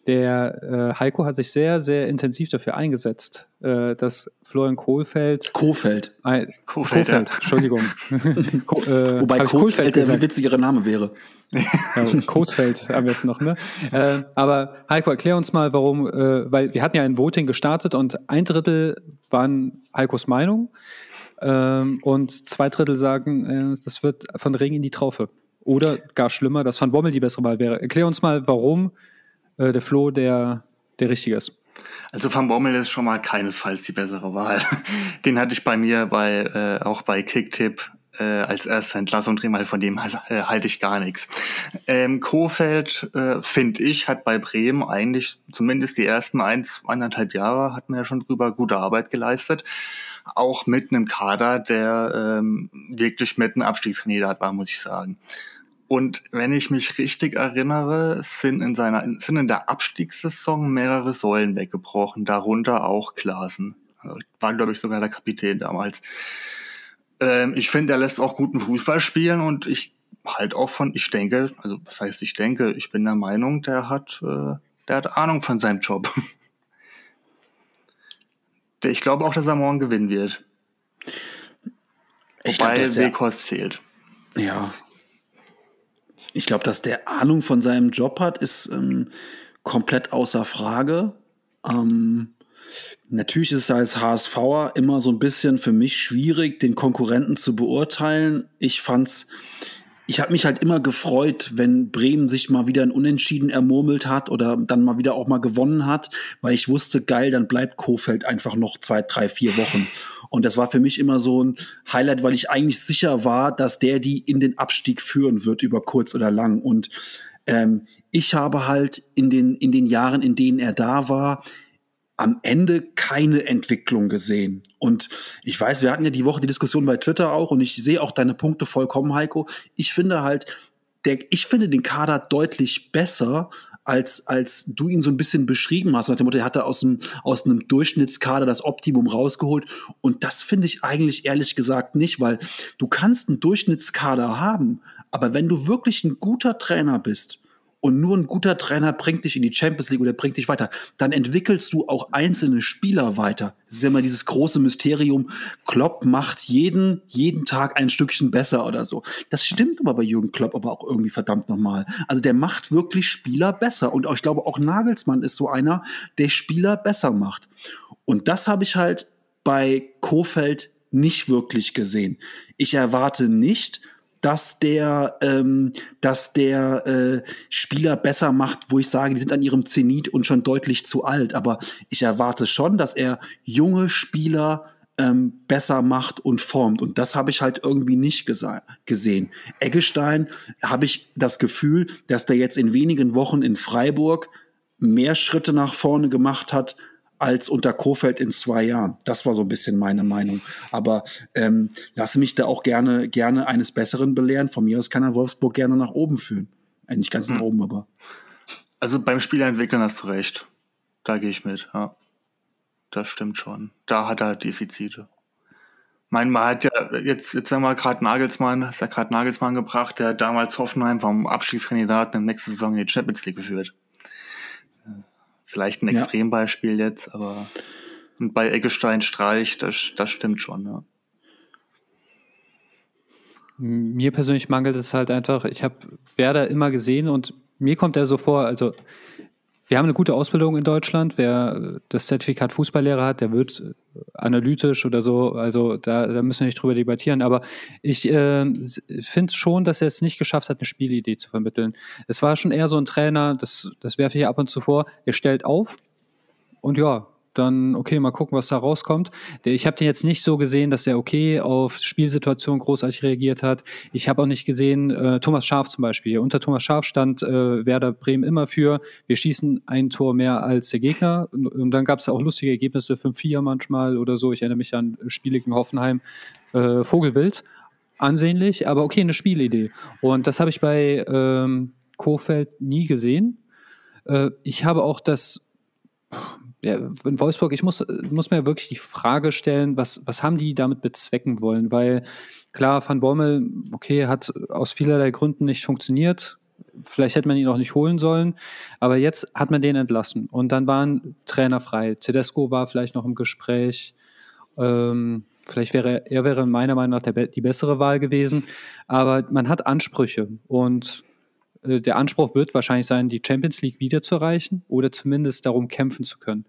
der äh, Heiko hat sich sehr, sehr intensiv dafür eingesetzt, äh, dass Florian Kohlfeld. Kohfeld. Äh, Kohfeld, Kohfeld ja. Entschuldigung. Ko, äh, Wobei Kohlfeld der witzigere Name wäre. ja, Coesfeld am besten noch, ne? Äh, aber Heiko, erklär uns mal, warum, äh, weil wir hatten ja ein Voting gestartet und ein Drittel waren Heikos Meinung ähm, und zwei Drittel sagen, äh, das wird von Regen in die Traufe. Oder gar schlimmer, dass Van Bommel die bessere Wahl wäre. Erklär uns mal, warum äh, der Flo der, der richtige ist. Also Van Bommel ist schon mal keinesfalls die bessere Wahl. Den hatte ich bei mir bei äh, auch bei Kicktip äh, als erste Entlassung weil von dem äh, halte ich gar nichts. Ähm, Kofeld, äh, finde ich, hat bei Bremen eigentlich zumindest die ersten eins, eineinhalb Jahre, hatten wir ja schon drüber, gute Arbeit geleistet. Auch mit einem Kader, der ähm, wirklich mit einem Abstiegskandidat war, muss ich sagen. Und wenn ich mich richtig erinnere, sind in seiner sind in der Abstiegssaison mehrere Säulen weggebrochen, darunter auch Klasen. Also war, glaube ich, sogar der Kapitän damals. Ähm, ich finde, er lässt auch guten Fußball spielen und ich halt auch von, ich denke, also das heißt, ich denke, ich bin der Meinung, der hat, äh, der hat Ahnung von seinem Job. Ich glaube auch, dass er morgen gewinnen wird. Ich Wobei glaub, Weghorst fehlt. Ja. Ich glaube, dass der Ahnung von seinem Job hat, ist ähm, komplett außer Frage. Ähm, natürlich ist es als HSVer immer so ein bisschen für mich schwierig, den Konkurrenten zu beurteilen. Ich fand's ich habe mich halt immer gefreut, wenn Bremen sich mal wieder ein Unentschieden ermurmelt hat oder dann mal wieder auch mal gewonnen hat, weil ich wusste, geil, dann bleibt Kofeld einfach noch zwei, drei, vier Wochen. Und das war für mich immer so ein Highlight, weil ich eigentlich sicher war, dass der die in den Abstieg führen wird über kurz oder lang. Und ähm, ich habe halt in den, in den Jahren, in denen er da war, am Ende keine Entwicklung gesehen. Und ich weiß, wir hatten ja die Woche die Diskussion bei Twitter auch und ich sehe auch deine Punkte vollkommen, Heiko. Ich finde halt, der, ich finde den Kader deutlich besser, als, als du ihn so ein bisschen beschrieben hast. Nach dem Motto, er hatte aus einem, aus einem Durchschnittskader das Optimum rausgeholt. Und das finde ich eigentlich ehrlich gesagt nicht, weil du kannst einen Durchschnittskader haben, aber wenn du wirklich ein guter Trainer bist, und nur ein guter Trainer bringt dich in die Champions League oder bringt dich weiter, dann entwickelst du auch einzelne Spieler weiter. Das ist immer dieses große Mysterium, Klopp macht jeden, jeden Tag ein Stückchen besser oder so. Das stimmt aber bei Jürgen Klopp aber auch irgendwie verdammt nochmal. Also der macht wirklich Spieler besser. Und ich glaube auch Nagelsmann ist so einer, der Spieler besser macht. Und das habe ich halt bei Kofeld nicht wirklich gesehen. Ich erwarte nicht, dass der, ähm, dass der äh, Spieler besser macht, wo ich sage, die sind an ihrem Zenit und schon deutlich zu alt. Aber ich erwarte schon, dass er junge Spieler ähm, besser macht und formt. Und das habe ich halt irgendwie nicht gesehen. Eggestein habe ich das Gefühl, dass der jetzt in wenigen Wochen in Freiburg mehr Schritte nach vorne gemacht hat, als unter Kofeld in zwei Jahren. Das war so ein bisschen meine Meinung. Aber ähm, lasse mich da auch gerne, gerne eines Besseren belehren. Von mir aus kann er Wolfsburg gerne nach oben führen. Äh, nicht ganz nach hm. oben, aber. Also beim Spielerentwickeln hast du recht. Da gehe ich mit, ja. Das stimmt schon. Da hat er Defizite. Mein, man hat ja jetzt, jetzt wenn wir gerade Nagelsmann, ist ja gerade Nagelsmann gebracht, der damals Hoffenheim vom Abstiegskandidaten in der nächsten Saison in die Champions League geführt. Vielleicht ein Extrembeispiel ja. jetzt, aber und bei Eggestein Streich, das, das stimmt schon, ja. Mir persönlich mangelt es halt einfach, ich habe Werder immer gesehen und mir kommt er so vor, also wir haben eine gute Ausbildung in Deutschland. Wer das Zertifikat Fußballlehrer hat, der wird analytisch oder so. Also da, da müssen wir nicht drüber debattieren. Aber ich äh, finde schon, dass er es nicht geschafft hat, eine Spielidee zu vermitteln. Es war schon eher so ein Trainer, das, das werfe ich ab und zu vor, er stellt auf und ja, dann okay, mal gucken, was da rauskommt. Ich habe den jetzt nicht so gesehen, dass er okay auf Spielsituationen großartig reagiert hat. Ich habe auch nicht gesehen, äh, Thomas Schaf zum Beispiel. Unter Thomas Schaf stand äh, Werder Bremen immer für, wir schießen ein Tor mehr als der Gegner. Und, und dann gab es auch lustige Ergebnisse, 5-4 manchmal oder so. Ich erinnere mich an Spiele gegen Hoffenheim, äh, Vogelwild. Ansehnlich, aber okay, eine Spielidee. Und das habe ich bei ähm, Kofeld nie gesehen. Äh, ich habe auch das ja, in Wolfsburg, ich muss, muss mir wirklich die Frage stellen, was, was haben die damit bezwecken wollen? Weil klar, Van Bommel, okay, hat aus vielerlei Gründen nicht funktioniert. Vielleicht hätte man ihn auch nicht holen sollen, aber jetzt hat man den entlassen und dann waren Trainer frei. Tedesco war vielleicht noch im Gespräch. Ähm, vielleicht wäre er wäre meiner Meinung nach der, die bessere Wahl gewesen, aber man hat Ansprüche und der Anspruch wird wahrscheinlich sein, die Champions League wieder zu erreichen oder zumindest darum kämpfen zu können.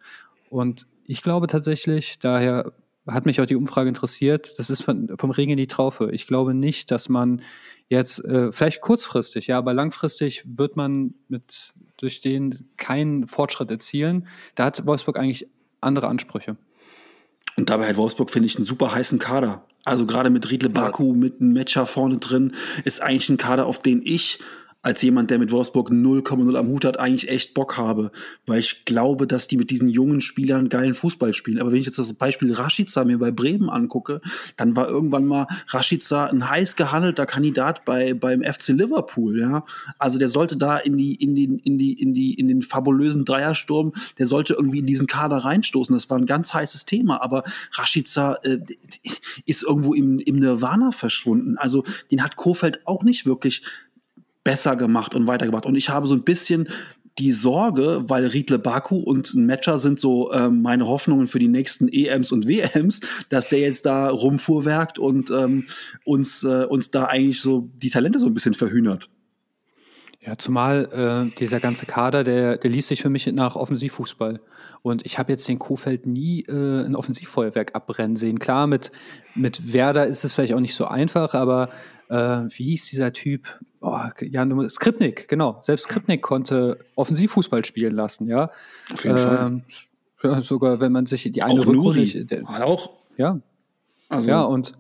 Und ich glaube tatsächlich, daher hat mich auch die Umfrage interessiert, das ist von, vom Regen in die Traufe. Ich glaube nicht, dass man jetzt, äh, vielleicht kurzfristig, ja, aber langfristig wird man mit durch den keinen Fortschritt erzielen. Da hat Wolfsburg eigentlich andere Ansprüche. Und dabei hat Wolfsburg, finde ich, einen super heißen Kader. Also gerade mit Riedle Baku, mit einem Matcher vorne drin, ist eigentlich ein Kader, auf den ich als jemand, der mit Wolfsburg 0,0 am Hut hat, eigentlich echt Bock habe, weil ich glaube, dass die mit diesen jungen Spielern geilen Fußball spielen. Aber wenn ich jetzt das Beispiel Rashica mir bei Bremen angucke, dann war irgendwann mal Rashica ein heiß gehandelter Kandidat bei, beim FC Liverpool, ja. Also der sollte da in die, in den, in die, in die, in den fabulösen Dreiersturm, der sollte irgendwie in diesen Kader reinstoßen. Das war ein ganz heißes Thema, aber Rashica äh, ist irgendwo im, im Nirvana verschwunden. Also den hat Kofeld auch nicht wirklich besser gemacht und weitergebracht. Und ich habe so ein bisschen die Sorge, weil Riedle Baku und ein Matcher sind so ähm, meine Hoffnungen für die nächsten EMs und WMs, dass der jetzt da rumfuhrwerkt und ähm, uns, äh, uns da eigentlich so die Talente so ein bisschen verhühnert. Ja, zumal äh, dieser ganze Kader, der, der liest sich für mich nach Offensivfußball. Und ich habe jetzt den Kofeld nie äh, ein Offensivfeuerwerk abbrennen sehen. Klar, mit, mit Werder ist es vielleicht auch nicht so einfach, aber äh, wie hieß dieser Typ? Oh, ja, Skripnik, genau. Selbst Skripnik konnte Offensivfußball spielen lassen, ja. Auf jeden ähm, Fall. Ja, sogar wenn man sich die eine auch. Der, auch. Ja. Also. Ja, und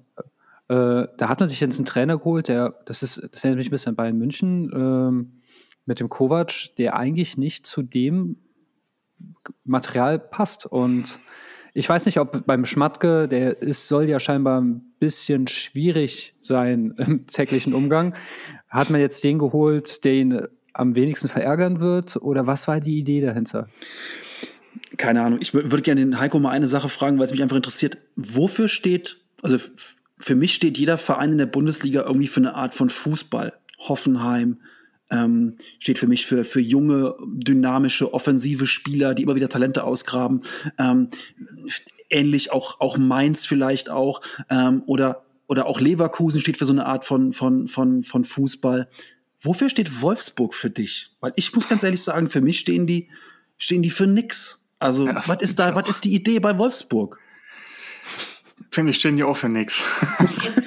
äh, da hat man sich jetzt einen Trainer geholt, der, das ist, das erinnert mich ein bisschen an Bayern München, ähm, mit dem Kovac, der eigentlich nicht zu dem Material passt. Und ich weiß nicht, ob beim Schmatke, der ist, soll ja scheinbar ein bisschen schwierig sein im täglichen Umgang. Hat man jetzt den geholt, der ihn am wenigsten verärgern wird? Oder was war die Idee dahinter? Keine Ahnung. Ich würde gerne den Heiko mal eine Sache fragen, weil es mich einfach interessiert. Wofür steht, also für mich steht jeder Verein in der Bundesliga irgendwie für eine Art von Fußball. Hoffenheim ähm, steht für mich für, für junge, dynamische, offensive Spieler, die immer wieder Talente ausgraben. Ähm, ähnlich auch, auch Mainz vielleicht auch. Ähm, oder, oder auch Leverkusen steht für so eine Art von, von, von, von Fußball. Wofür steht Wolfsburg für dich? Weil ich muss ganz ehrlich sagen, für mich stehen die, stehen die für nix. Also, ja, was ist da, was ist die Idee bei Wolfsburg? Für mich stehen die auch für nichts.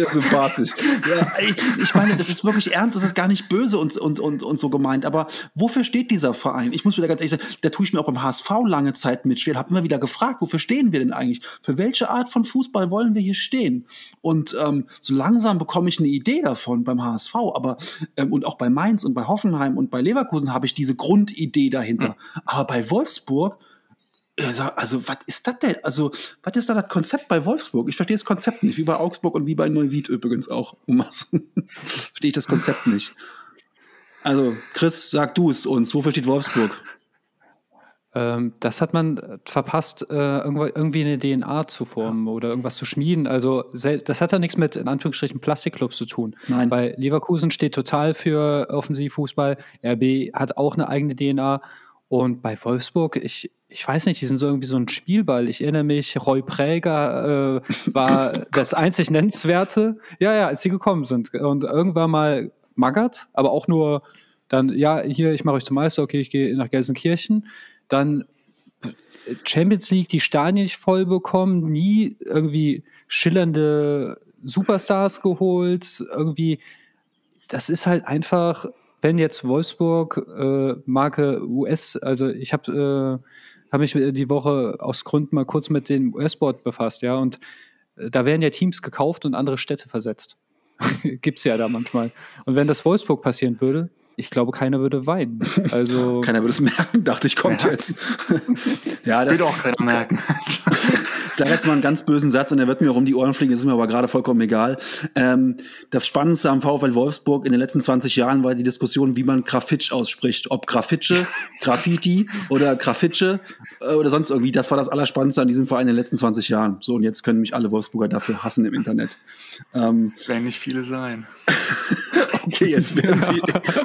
Sehr sympathisch. Ja, ich, ich, meine, das ist wirklich ernst, das ist gar nicht böse und, und, und, und so gemeint. Aber wofür steht dieser Verein? Ich muss wieder ganz ehrlich sagen, da tue ich mir auch beim HSV lange Zeit mit schwer. Habe immer wieder gefragt, wofür stehen wir denn eigentlich? Für welche Art von Fußball wollen wir hier stehen? Und ähm, so langsam bekomme ich eine Idee davon beim HSV, aber ähm, und auch bei Mainz und bei Hoffenheim und bei Leverkusen habe ich diese Grundidee dahinter. Mhm. Aber bei Wolfsburg also, was ist das denn? Also, was ist da das Konzept bei Wolfsburg? Ich verstehe das Konzept nicht, wie bei Augsburg und wie bei Neuwied übrigens auch. verstehe ich das Konzept nicht. Also, Chris, sag du es uns. Wofür steht Wolfsburg? Ähm, das hat man verpasst, äh, irgendwie eine DNA zu formen oder irgendwas zu schmieden. Also das hat ja nichts mit in Anführungsstrichen Plastikclubs zu tun. Nein. Bei Leverkusen steht total für Offensivfußball. RB hat auch eine eigene DNA. Und bei Wolfsburg, ich, ich weiß nicht, die sind so irgendwie so ein Spielball. Ich erinnere mich, Roy Präger äh, war das einzig Nennenswerte, ja, ja, als sie gekommen sind. Und irgendwann mal Magath, aber auch nur dann, ja, hier, ich mache euch zum Meister, okay, ich gehe nach Gelsenkirchen. Dann Champions League, die Stadien nicht voll bekommen, nie irgendwie schillernde Superstars geholt, irgendwie, das ist halt einfach, wenn jetzt Wolfsburg äh, Marke US, also ich habe äh, habe mich die Woche aus Gründen mal kurz mit dem US-Sport befasst, ja, und äh, da werden ja Teams gekauft und andere Städte versetzt. Gibt's ja da manchmal. Und wenn das Wolfsburg passieren würde, ich glaube, keiner würde weinen. Also keiner würde es merken, dachte ich, kommt ja. jetzt. ja, das, das wird auch keiner merken. Ich sage jetzt mal einen ganz bösen Satz und der wird mir auch um die Ohren fliegen, ist mir aber gerade vollkommen egal. Ähm, das Spannendste am VfL Wolfsburg in den letzten 20 Jahren war die Diskussion, wie man Grafitsch ausspricht. Ob Grafitsche, Graffiti oder Grafitsche äh, oder sonst irgendwie. Das war das Allerspannendste an diesem Verein in den letzten 20 Jahren. So, und jetzt können mich alle Wolfsburger dafür hassen im Internet. Ähm, werden nicht viele sein. okay, jetzt werden, sie,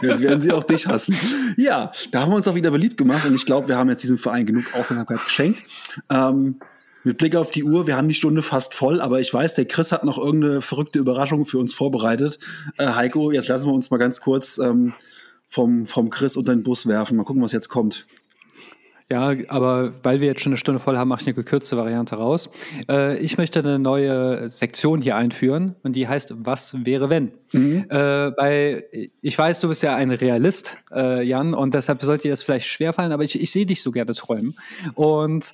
jetzt werden sie auch dich hassen. Ja, da haben wir uns auch wieder beliebt gemacht und ich glaube, wir haben jetzt diesem Verein genug Aufmerksamkeit geschenkt. Ähm, mit Blick auf die Uhr, wir haben die Stunde fast voll, aber ich weiß, der Chris hat noch irgendeine verrückte Überraschung für uns vorbereitet. Äh, Heiko, jetzt lassen wir uns mal ganz kurz ähm, vom, vom Chris unter den Bus werfen. Mal gucken, was jetzt kommt. Ja, aber weil wir jetzt schon eine Stunde voll haben, mache ich eine gekürzte Variante raus. Äh, ich möchte eine neue Sektion hier einführen und die heißt Was wäre wenn? Mhm. Äh, bei, ich weiß, du bist ja ein Realist, äh, Jan, und deshalb sollte dir das vielleicht schwerfallen, aber ich, ich sehe dich so gerne träumen. Und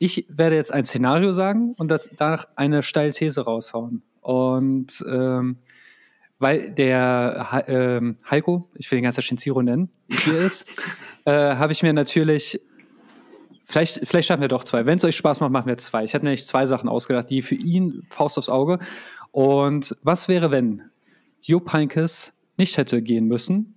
ich werde jetzt ein Szenario sagen und danach eine steile These raushauen. Und ähm, weil der ähm, Heiko, ich will den ganzen Shinziro nennen, hier ist, äh, habe ich mir natürlich, vielleicht, vielleicht schaffen wir doch zwei. Wenn es euch Spaß macht, machen wir zwei. Ich habe nämlich zwei Sachen ausgedacht, die für ihn Faust aufs Auge. Und was wäre, wenn Jupp Heynckes nicht hätte gehen müssen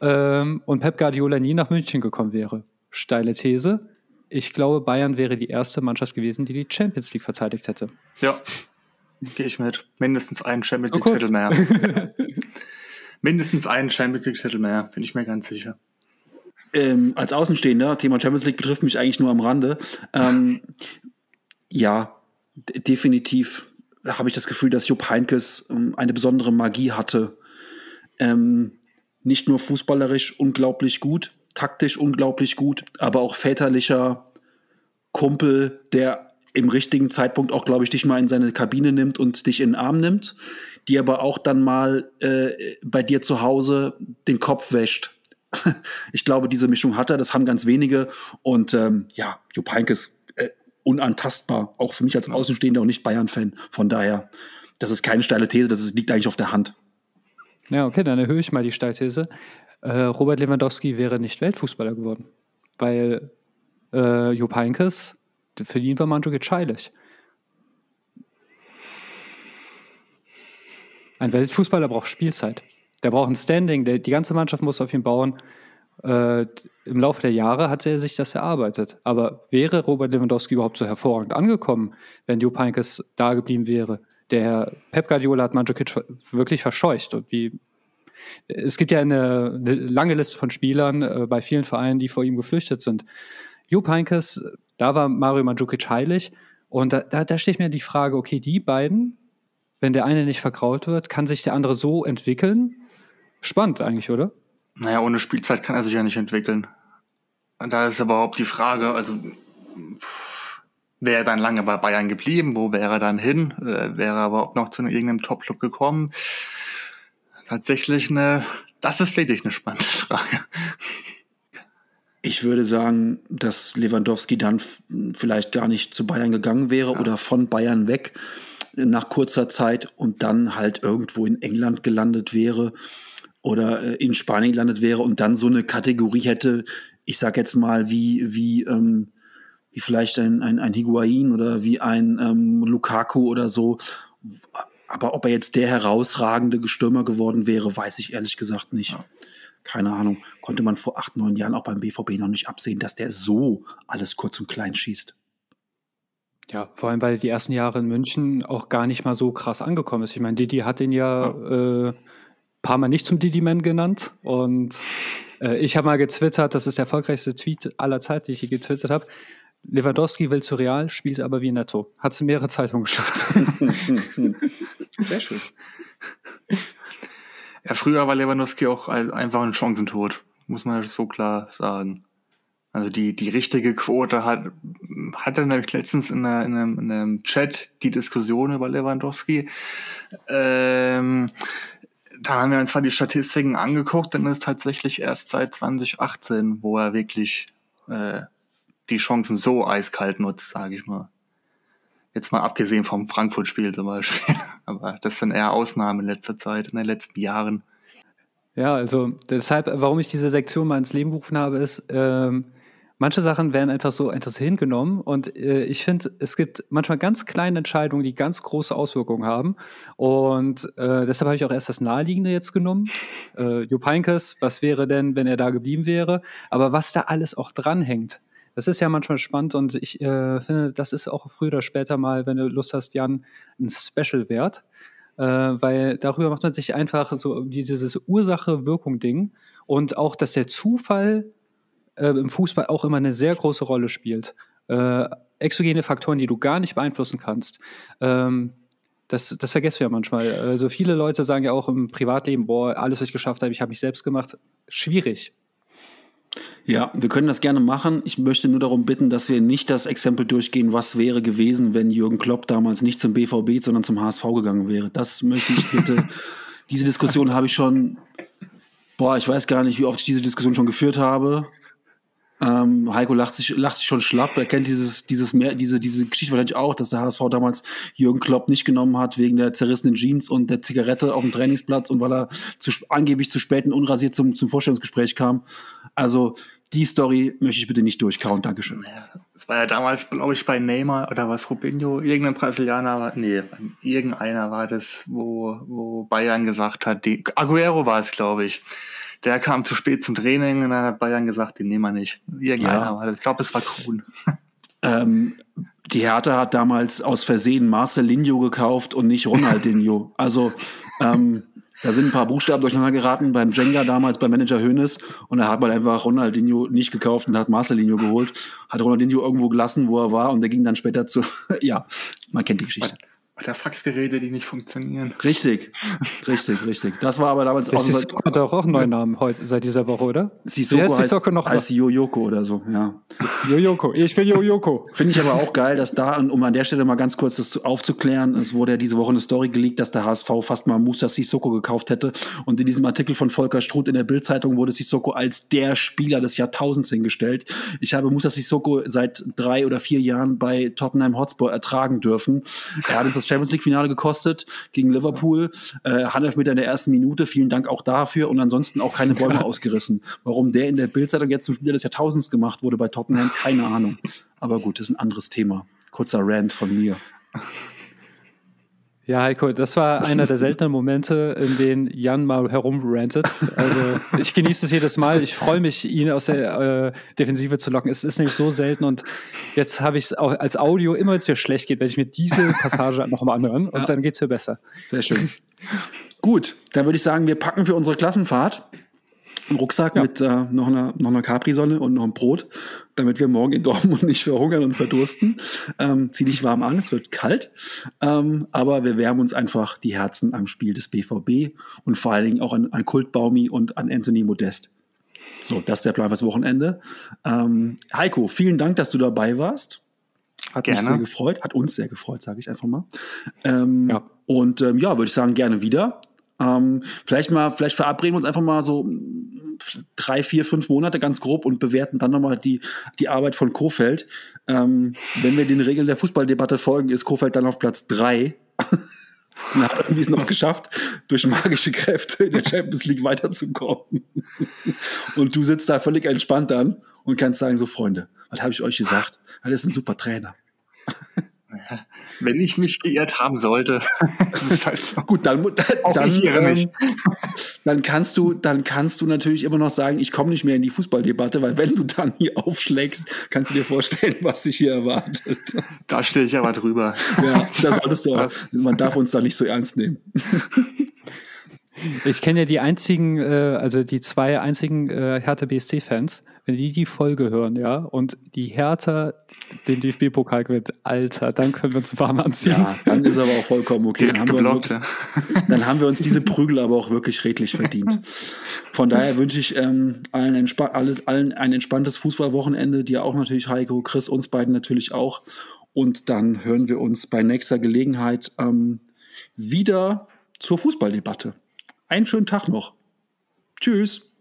ähm, und Pep Guardiola nie nach München gekommen wäre? Steile These ich glaube, Bayern wäre die erste Mannschaft gewesen, die die Champions League verteidigt hätte. Ja, gehe ich mit. Mindestens einen Champions League-Titel mehr. Mindestens einen Champions League-Titel mehr, bin ich mir ganz sicher. ähm, als Außenstehender, Thema Champions League betrifft mich eigentlich nur am Rande. Ähm, ja, definitiv habe ich das Gefühl, dass Jupp Heinkes ähm, eine besondere Magie hatte. Ähm, nicht nur fußballerisch unglaublich gut, taktisch unglaublich gut, aber auch väterlicher Kumpel, der im richtigen Zeitpunkt auch, glaube ich, dich mal in seine Kabine nimmt und dich in den Arm nimmt, die aber auch dann mal äh, bei dir zu Hause den Kopf wäscht. ich glaube, diese Mischung hat er, das haben ganz wenige. Und ähm, ja, Jupp Heynckes äh, unantastbar, auch für mich als Außenstehender und nicht Bayern-Fan. Von daher, das ist keine steile These, das ist, liegt eigentlich auf der Hand. Ja, okay, dann erhöhe ich mal die Steilthese. Äh, Robert Lewandowski wäre nicht Weltfußballer geworden, weil äh, Jupp Heynckes, für ihn war Mandzukic heilig. Ein Weltfußballer braucht Spielzeit. Der braucht ein Standing, der, die ganze Mannschaft muss auf ihn bauen. Äh, Im Laufe der Jahre hat er sich das erarbeitet. Aber wäre Robert Lewandowski überhaupt so hervorragend angekommen, wenn Jupp Heynckes da geblieben wäre? Der Pep Guardiola hat Mandzukic wirklich verscheucht. Und wie, es gibt ja eine, eine lange Liste von Spielern äh, bei vielen Vereinen, die vor ihm geflüchtet sind. Jupp Heynckes, da war Mario Mandzukic heilig. Und da, da, da steht mir die Frage, okay, die beiden, wenn der eine nicht verkraut wird, kann sich der andere so entwickeln? Spannend eigentlich, oder? Naja, ohne Spielzeit kann er sich ja nicht entwickeln. Da ist überhaupt die Frage, also wäre er dann lange bei Bayern geblieben, wo wäre er dann hin? Äh, wäre er überhaupt noch zu irgendeinem Top-Club gekommen? Tatsächlich eine, das ist wirklich eine spannende Frage. Ich würde sagen, dass Lewandowski dann vielleicht gar nicht zu Bayern gegangen wäre ja. oder von Bayern weg nach kurzer Zeit und dann halt irgendwo in England gelandet wäre oder äh, in Spanien gelandet wäre und dann so eine Kategorie hätte, ich sag jetzt mal, wie, wie, ähm, wie vielleicht ein, ein, ein Higuain oder wie ein ähm, Lukaku oder so. Aber ob er jetzt der herausragende Stürmer geworden wäre, weiß ich ehrlich gesagt nicht. Ja. Keine Ahnung. Konnte man vor acht, neun Jahren auch beim BVB noch nicht absehen, dass der so alles kurz und klein schießt. Ja, vor allem, weil die ersten Jahre in München auch gar nicht mal so krass angekommen ist. Ich meine, Didi hat ihn ja, ja. Äh, paar Mal nicht zum Didi-Man genannt. Und äh, ich habe mal getwittert, das ist der erfolgreichste Tweet aller Zeiten, den ich je getwittert habe. Lewandowski will zu Real, spielt aber wie Netto. Hat es in mehrere Zeitungen geschafft. Sehr schön. Ja, früher war Lewandowski auch einfach ein Chancentod, muss man so klar sagen. Also die, die richtige Quote hat, hatte nämlich letztens in, einer, in, einem, in einem Chat die Diskussion über Lewandowski. Ähm, da haben wir uns zwar die Statistiken angeguckt, dann ist tatsächlich erst seit 2018, wo er wirklich äh, die Chancen so eiskalt nutzt, sage ich mal. Jetzt mal abgesehen vom Frankfurt-Spiel zum Beispiel. Aber das sind eher Ausnahmen in letzter Zeit, in den letzten Jahren. Ja, also deshalb, warum ich diese Sektion mal ins Leben gerufen habe, ist, ähm, manche Sachen werden einfach so etwas hingenommen und äh, ich finde, es gibt manchmal ganz kleine Entscheidungen, die ganz große Auswirkungen haben und äh, deshalb habe ich auch erst das Naheliegende jetzt genommen. Äh, Jupp Heynckes, was wäre denn, wenn er da geblieben wäre? Aber was da alles auch dranhängt, das ist ja manchmal spannend und ich äh, finde, das ist auch früher oder später mal, wenn du Lust hast, Jan, ein Special wert. Äh, weil darüber macht man sich einfach so dieses Ursache-Wirkung-Ding und auch, dass der Zufall äh, im Fußball auch immer eine sehr große Rolle spielt. Äh, exogene Faktoren, die du gar nicht beeinflussen kannst. Ähm, das, das vergessen wir ja manchmal. Also viele Leute sagen ja auch im Privatleben, boah, alles, was ich geschafft habe, ich habe mich selbst gemacht. Schwierig. Ja, wir können das gerne machen. Ich möchte nur darum bitten, dass wir nicht das Exempel durchgehen, was wäre gewesen, wenn Jürgen Klopp damals nicht zum BVB, sondern zum HSV gegangen wäre. Das möchte ich bitte. diese Diskussion habe ich schon, boah, ich weiß gar nicht, wie oft ich diese Diskussion schon geführt habe. Ähm, Heiko lacht sich, lacht sich schon schlapp. Er kennt dieses, dieses mehr, diese, diese Geschichte wahrscheinlich auch, dass der HSV damals Jürgen Klopp nicht genommen hat wegen der zerrissenen Jeans und der Zigarette auf dem Trainingsplatz und weil er zu, angeblich zu spät und unrasiert zum, zum Vorstellungsgespräch kam. Also die Story möchte ich bitte nicht durchkauen. Dankeschön. Es war ja damals, glaube ich, bei Neymar oder was, Rubinho, irgendein Brasilianer war, nee, irgendeiner war das, wo, wo Bayern gesagt hat, die, Aguero war es, glaube ich der kam zu spät zum Training und dann hat Bayern gesagt, den nehmen wir nicht. Irgendeiner ja. Ich glaube, es war Kuhn. Ähm, die Hertha hat damals aus Versehen Marcelinho gekauft und nicht Ronaldinho. also ähm, Da sind ein paar Buchstaben durcheinander geraten beim Jenga damals beim Manager Hoeneß und da hat man einfach Ronaldinho nicht gekauft und hat Marcelinho geholt, hat Ronaldinho irgendwo gelassen, wo er war und der ging dann später zu, ja, man kennt die Geschichte. Oder Faxgeräte, die nicht funktionieren. Richtig, richtig, richtig. Das war aber damals auch. Sissoko hat auch einen neuen Namen heute, seit dieser Woche, oder? Sissoko heißt, Sissoko noch heißt Yoyoko oder so, ja. Yoyoko, ich will Yoyoko. Finde ich aber auch geil, dass da, um an der Stelle mal ganz kurz das aufzuklären, es wurde ja diese Woche eine Story geleakt, dass der HSV fast mal Musa Sissoko gekauft hätte. Und in diesem Artikel von Volker Struth in der Bildzeitung wurde Sissoko als der Spieler des Jahrtausends hingestellt. Ich habe Musa Sissoko seit drei oder vier Jahren bei Tottenham Hotspur ertragen dürfen. Er hat uns das Champions League Finale gekostet gegen Liverpool. Äh, Handelfmeter in der ersten Minute. Vielen Dank auch dafür. Und ansonsten auch keine Bäume ausgerissen. Warum der in der Bildzeitung jetzt zum Spieler des Jahrtausends gemacht wurde bei Tottenham, keine Ahnung. Aber gut, das ist ein anderes Thema. Kurzer Rant von mir. Ja, Heiko, das war einer der seltenen Momente, in denen Jan mal herumrantet. Also ich genieße es jedes Mal. Ich freue mich, ihn aus der äh, Defensive zu locken. Es ist nämlich so selten und jetzt habe ich es auch als Audio, immer wenn es mir schlecht geht, werde ich mir diese Passage nochmal anhören und ja. dann geht es mir besser. Sehr schön. Gut, dann würde ich sagen, wir packen für unsere Klassenfahrt einen Rucksack ja. mit äh, noch einer, noch einer Capri-Sonne und noch einem Brot, damit wir morgen in Dortmund nicht verhungern und verdursten. Ähm, zieh dich warm an, es wird kalt. Ähm, aber wir wärmen uns einfach die Herzen am Spiel des BVB und vor allen Dingen auch an, an Kult Baumi und an Anthony Modest. So, das ist der Plan fürs Wochenende. Ähm, Heiko, vielen Dank, dass du dabei warst. Hat gerne. mich sehr gefreut, hat uns sehr gefreut, sage ich einfach mal. Ähm, ja. Und ähm, ja, würde ich sagen, gerne wieder. Ähm, vielleicht mal, vielleicht verabreden wir uns einfach mal so drei, vier, fünf Monate ganz grob und bewerten dann nochmal die, die Arbeit von Kofeld. Ähm, wenn wir den Regeln der Fußballdebatte folgen, ist Kofeld dann auf Platz drei. hat irgendwie es noch geschafft, durch magische Kräfte in der Champions League weiterzukommen. und du sitzt da völlig entspannt dann und kannst sagen, so Freunde, was habe ich euch gesagt? Das ist ein super Trainer. Wenn ich mich geirrt haben sollte. halt so. Gut, dann, dann, dann, ähm, dann, kannst du, dann kannst du natürlich immer noch sagen, ich komme nicht mehr in die Fußballdebatte, weil wenn du dann hier aufschlägst, kannst du dir vorstellen, was sich hier erwartet. Da stehe ich aber drüber. Ja, das solltest du auch. Man darf uns da nicht so ernst nehmen. Ich kenne ja die einzigen, äh, also die zwei einzigen äh, Hertha BSC-Fans, wenn die die Folge hören, ja, und die Hertha den DFB-Pokal gewinnt, Alter, dann können wir uns warm anziehen. Ja, dann ist aber auch vollkommen okay. Dann haben, geblockt, wir uns, dann haben wir uns diese Prügel aber auch wirklich redlich verdient. Von daher wünsche ich ähm, allen, allen ein entspanntes Fußballwochenende, dir auch natürlich, Heiko, Chris, uns beiden natürlich auch. Und dann hören wir uns bei nächster Gelegenheit ähm, wieder zur Fußballdebatte. Einen schönen Tag noch. Tschüss.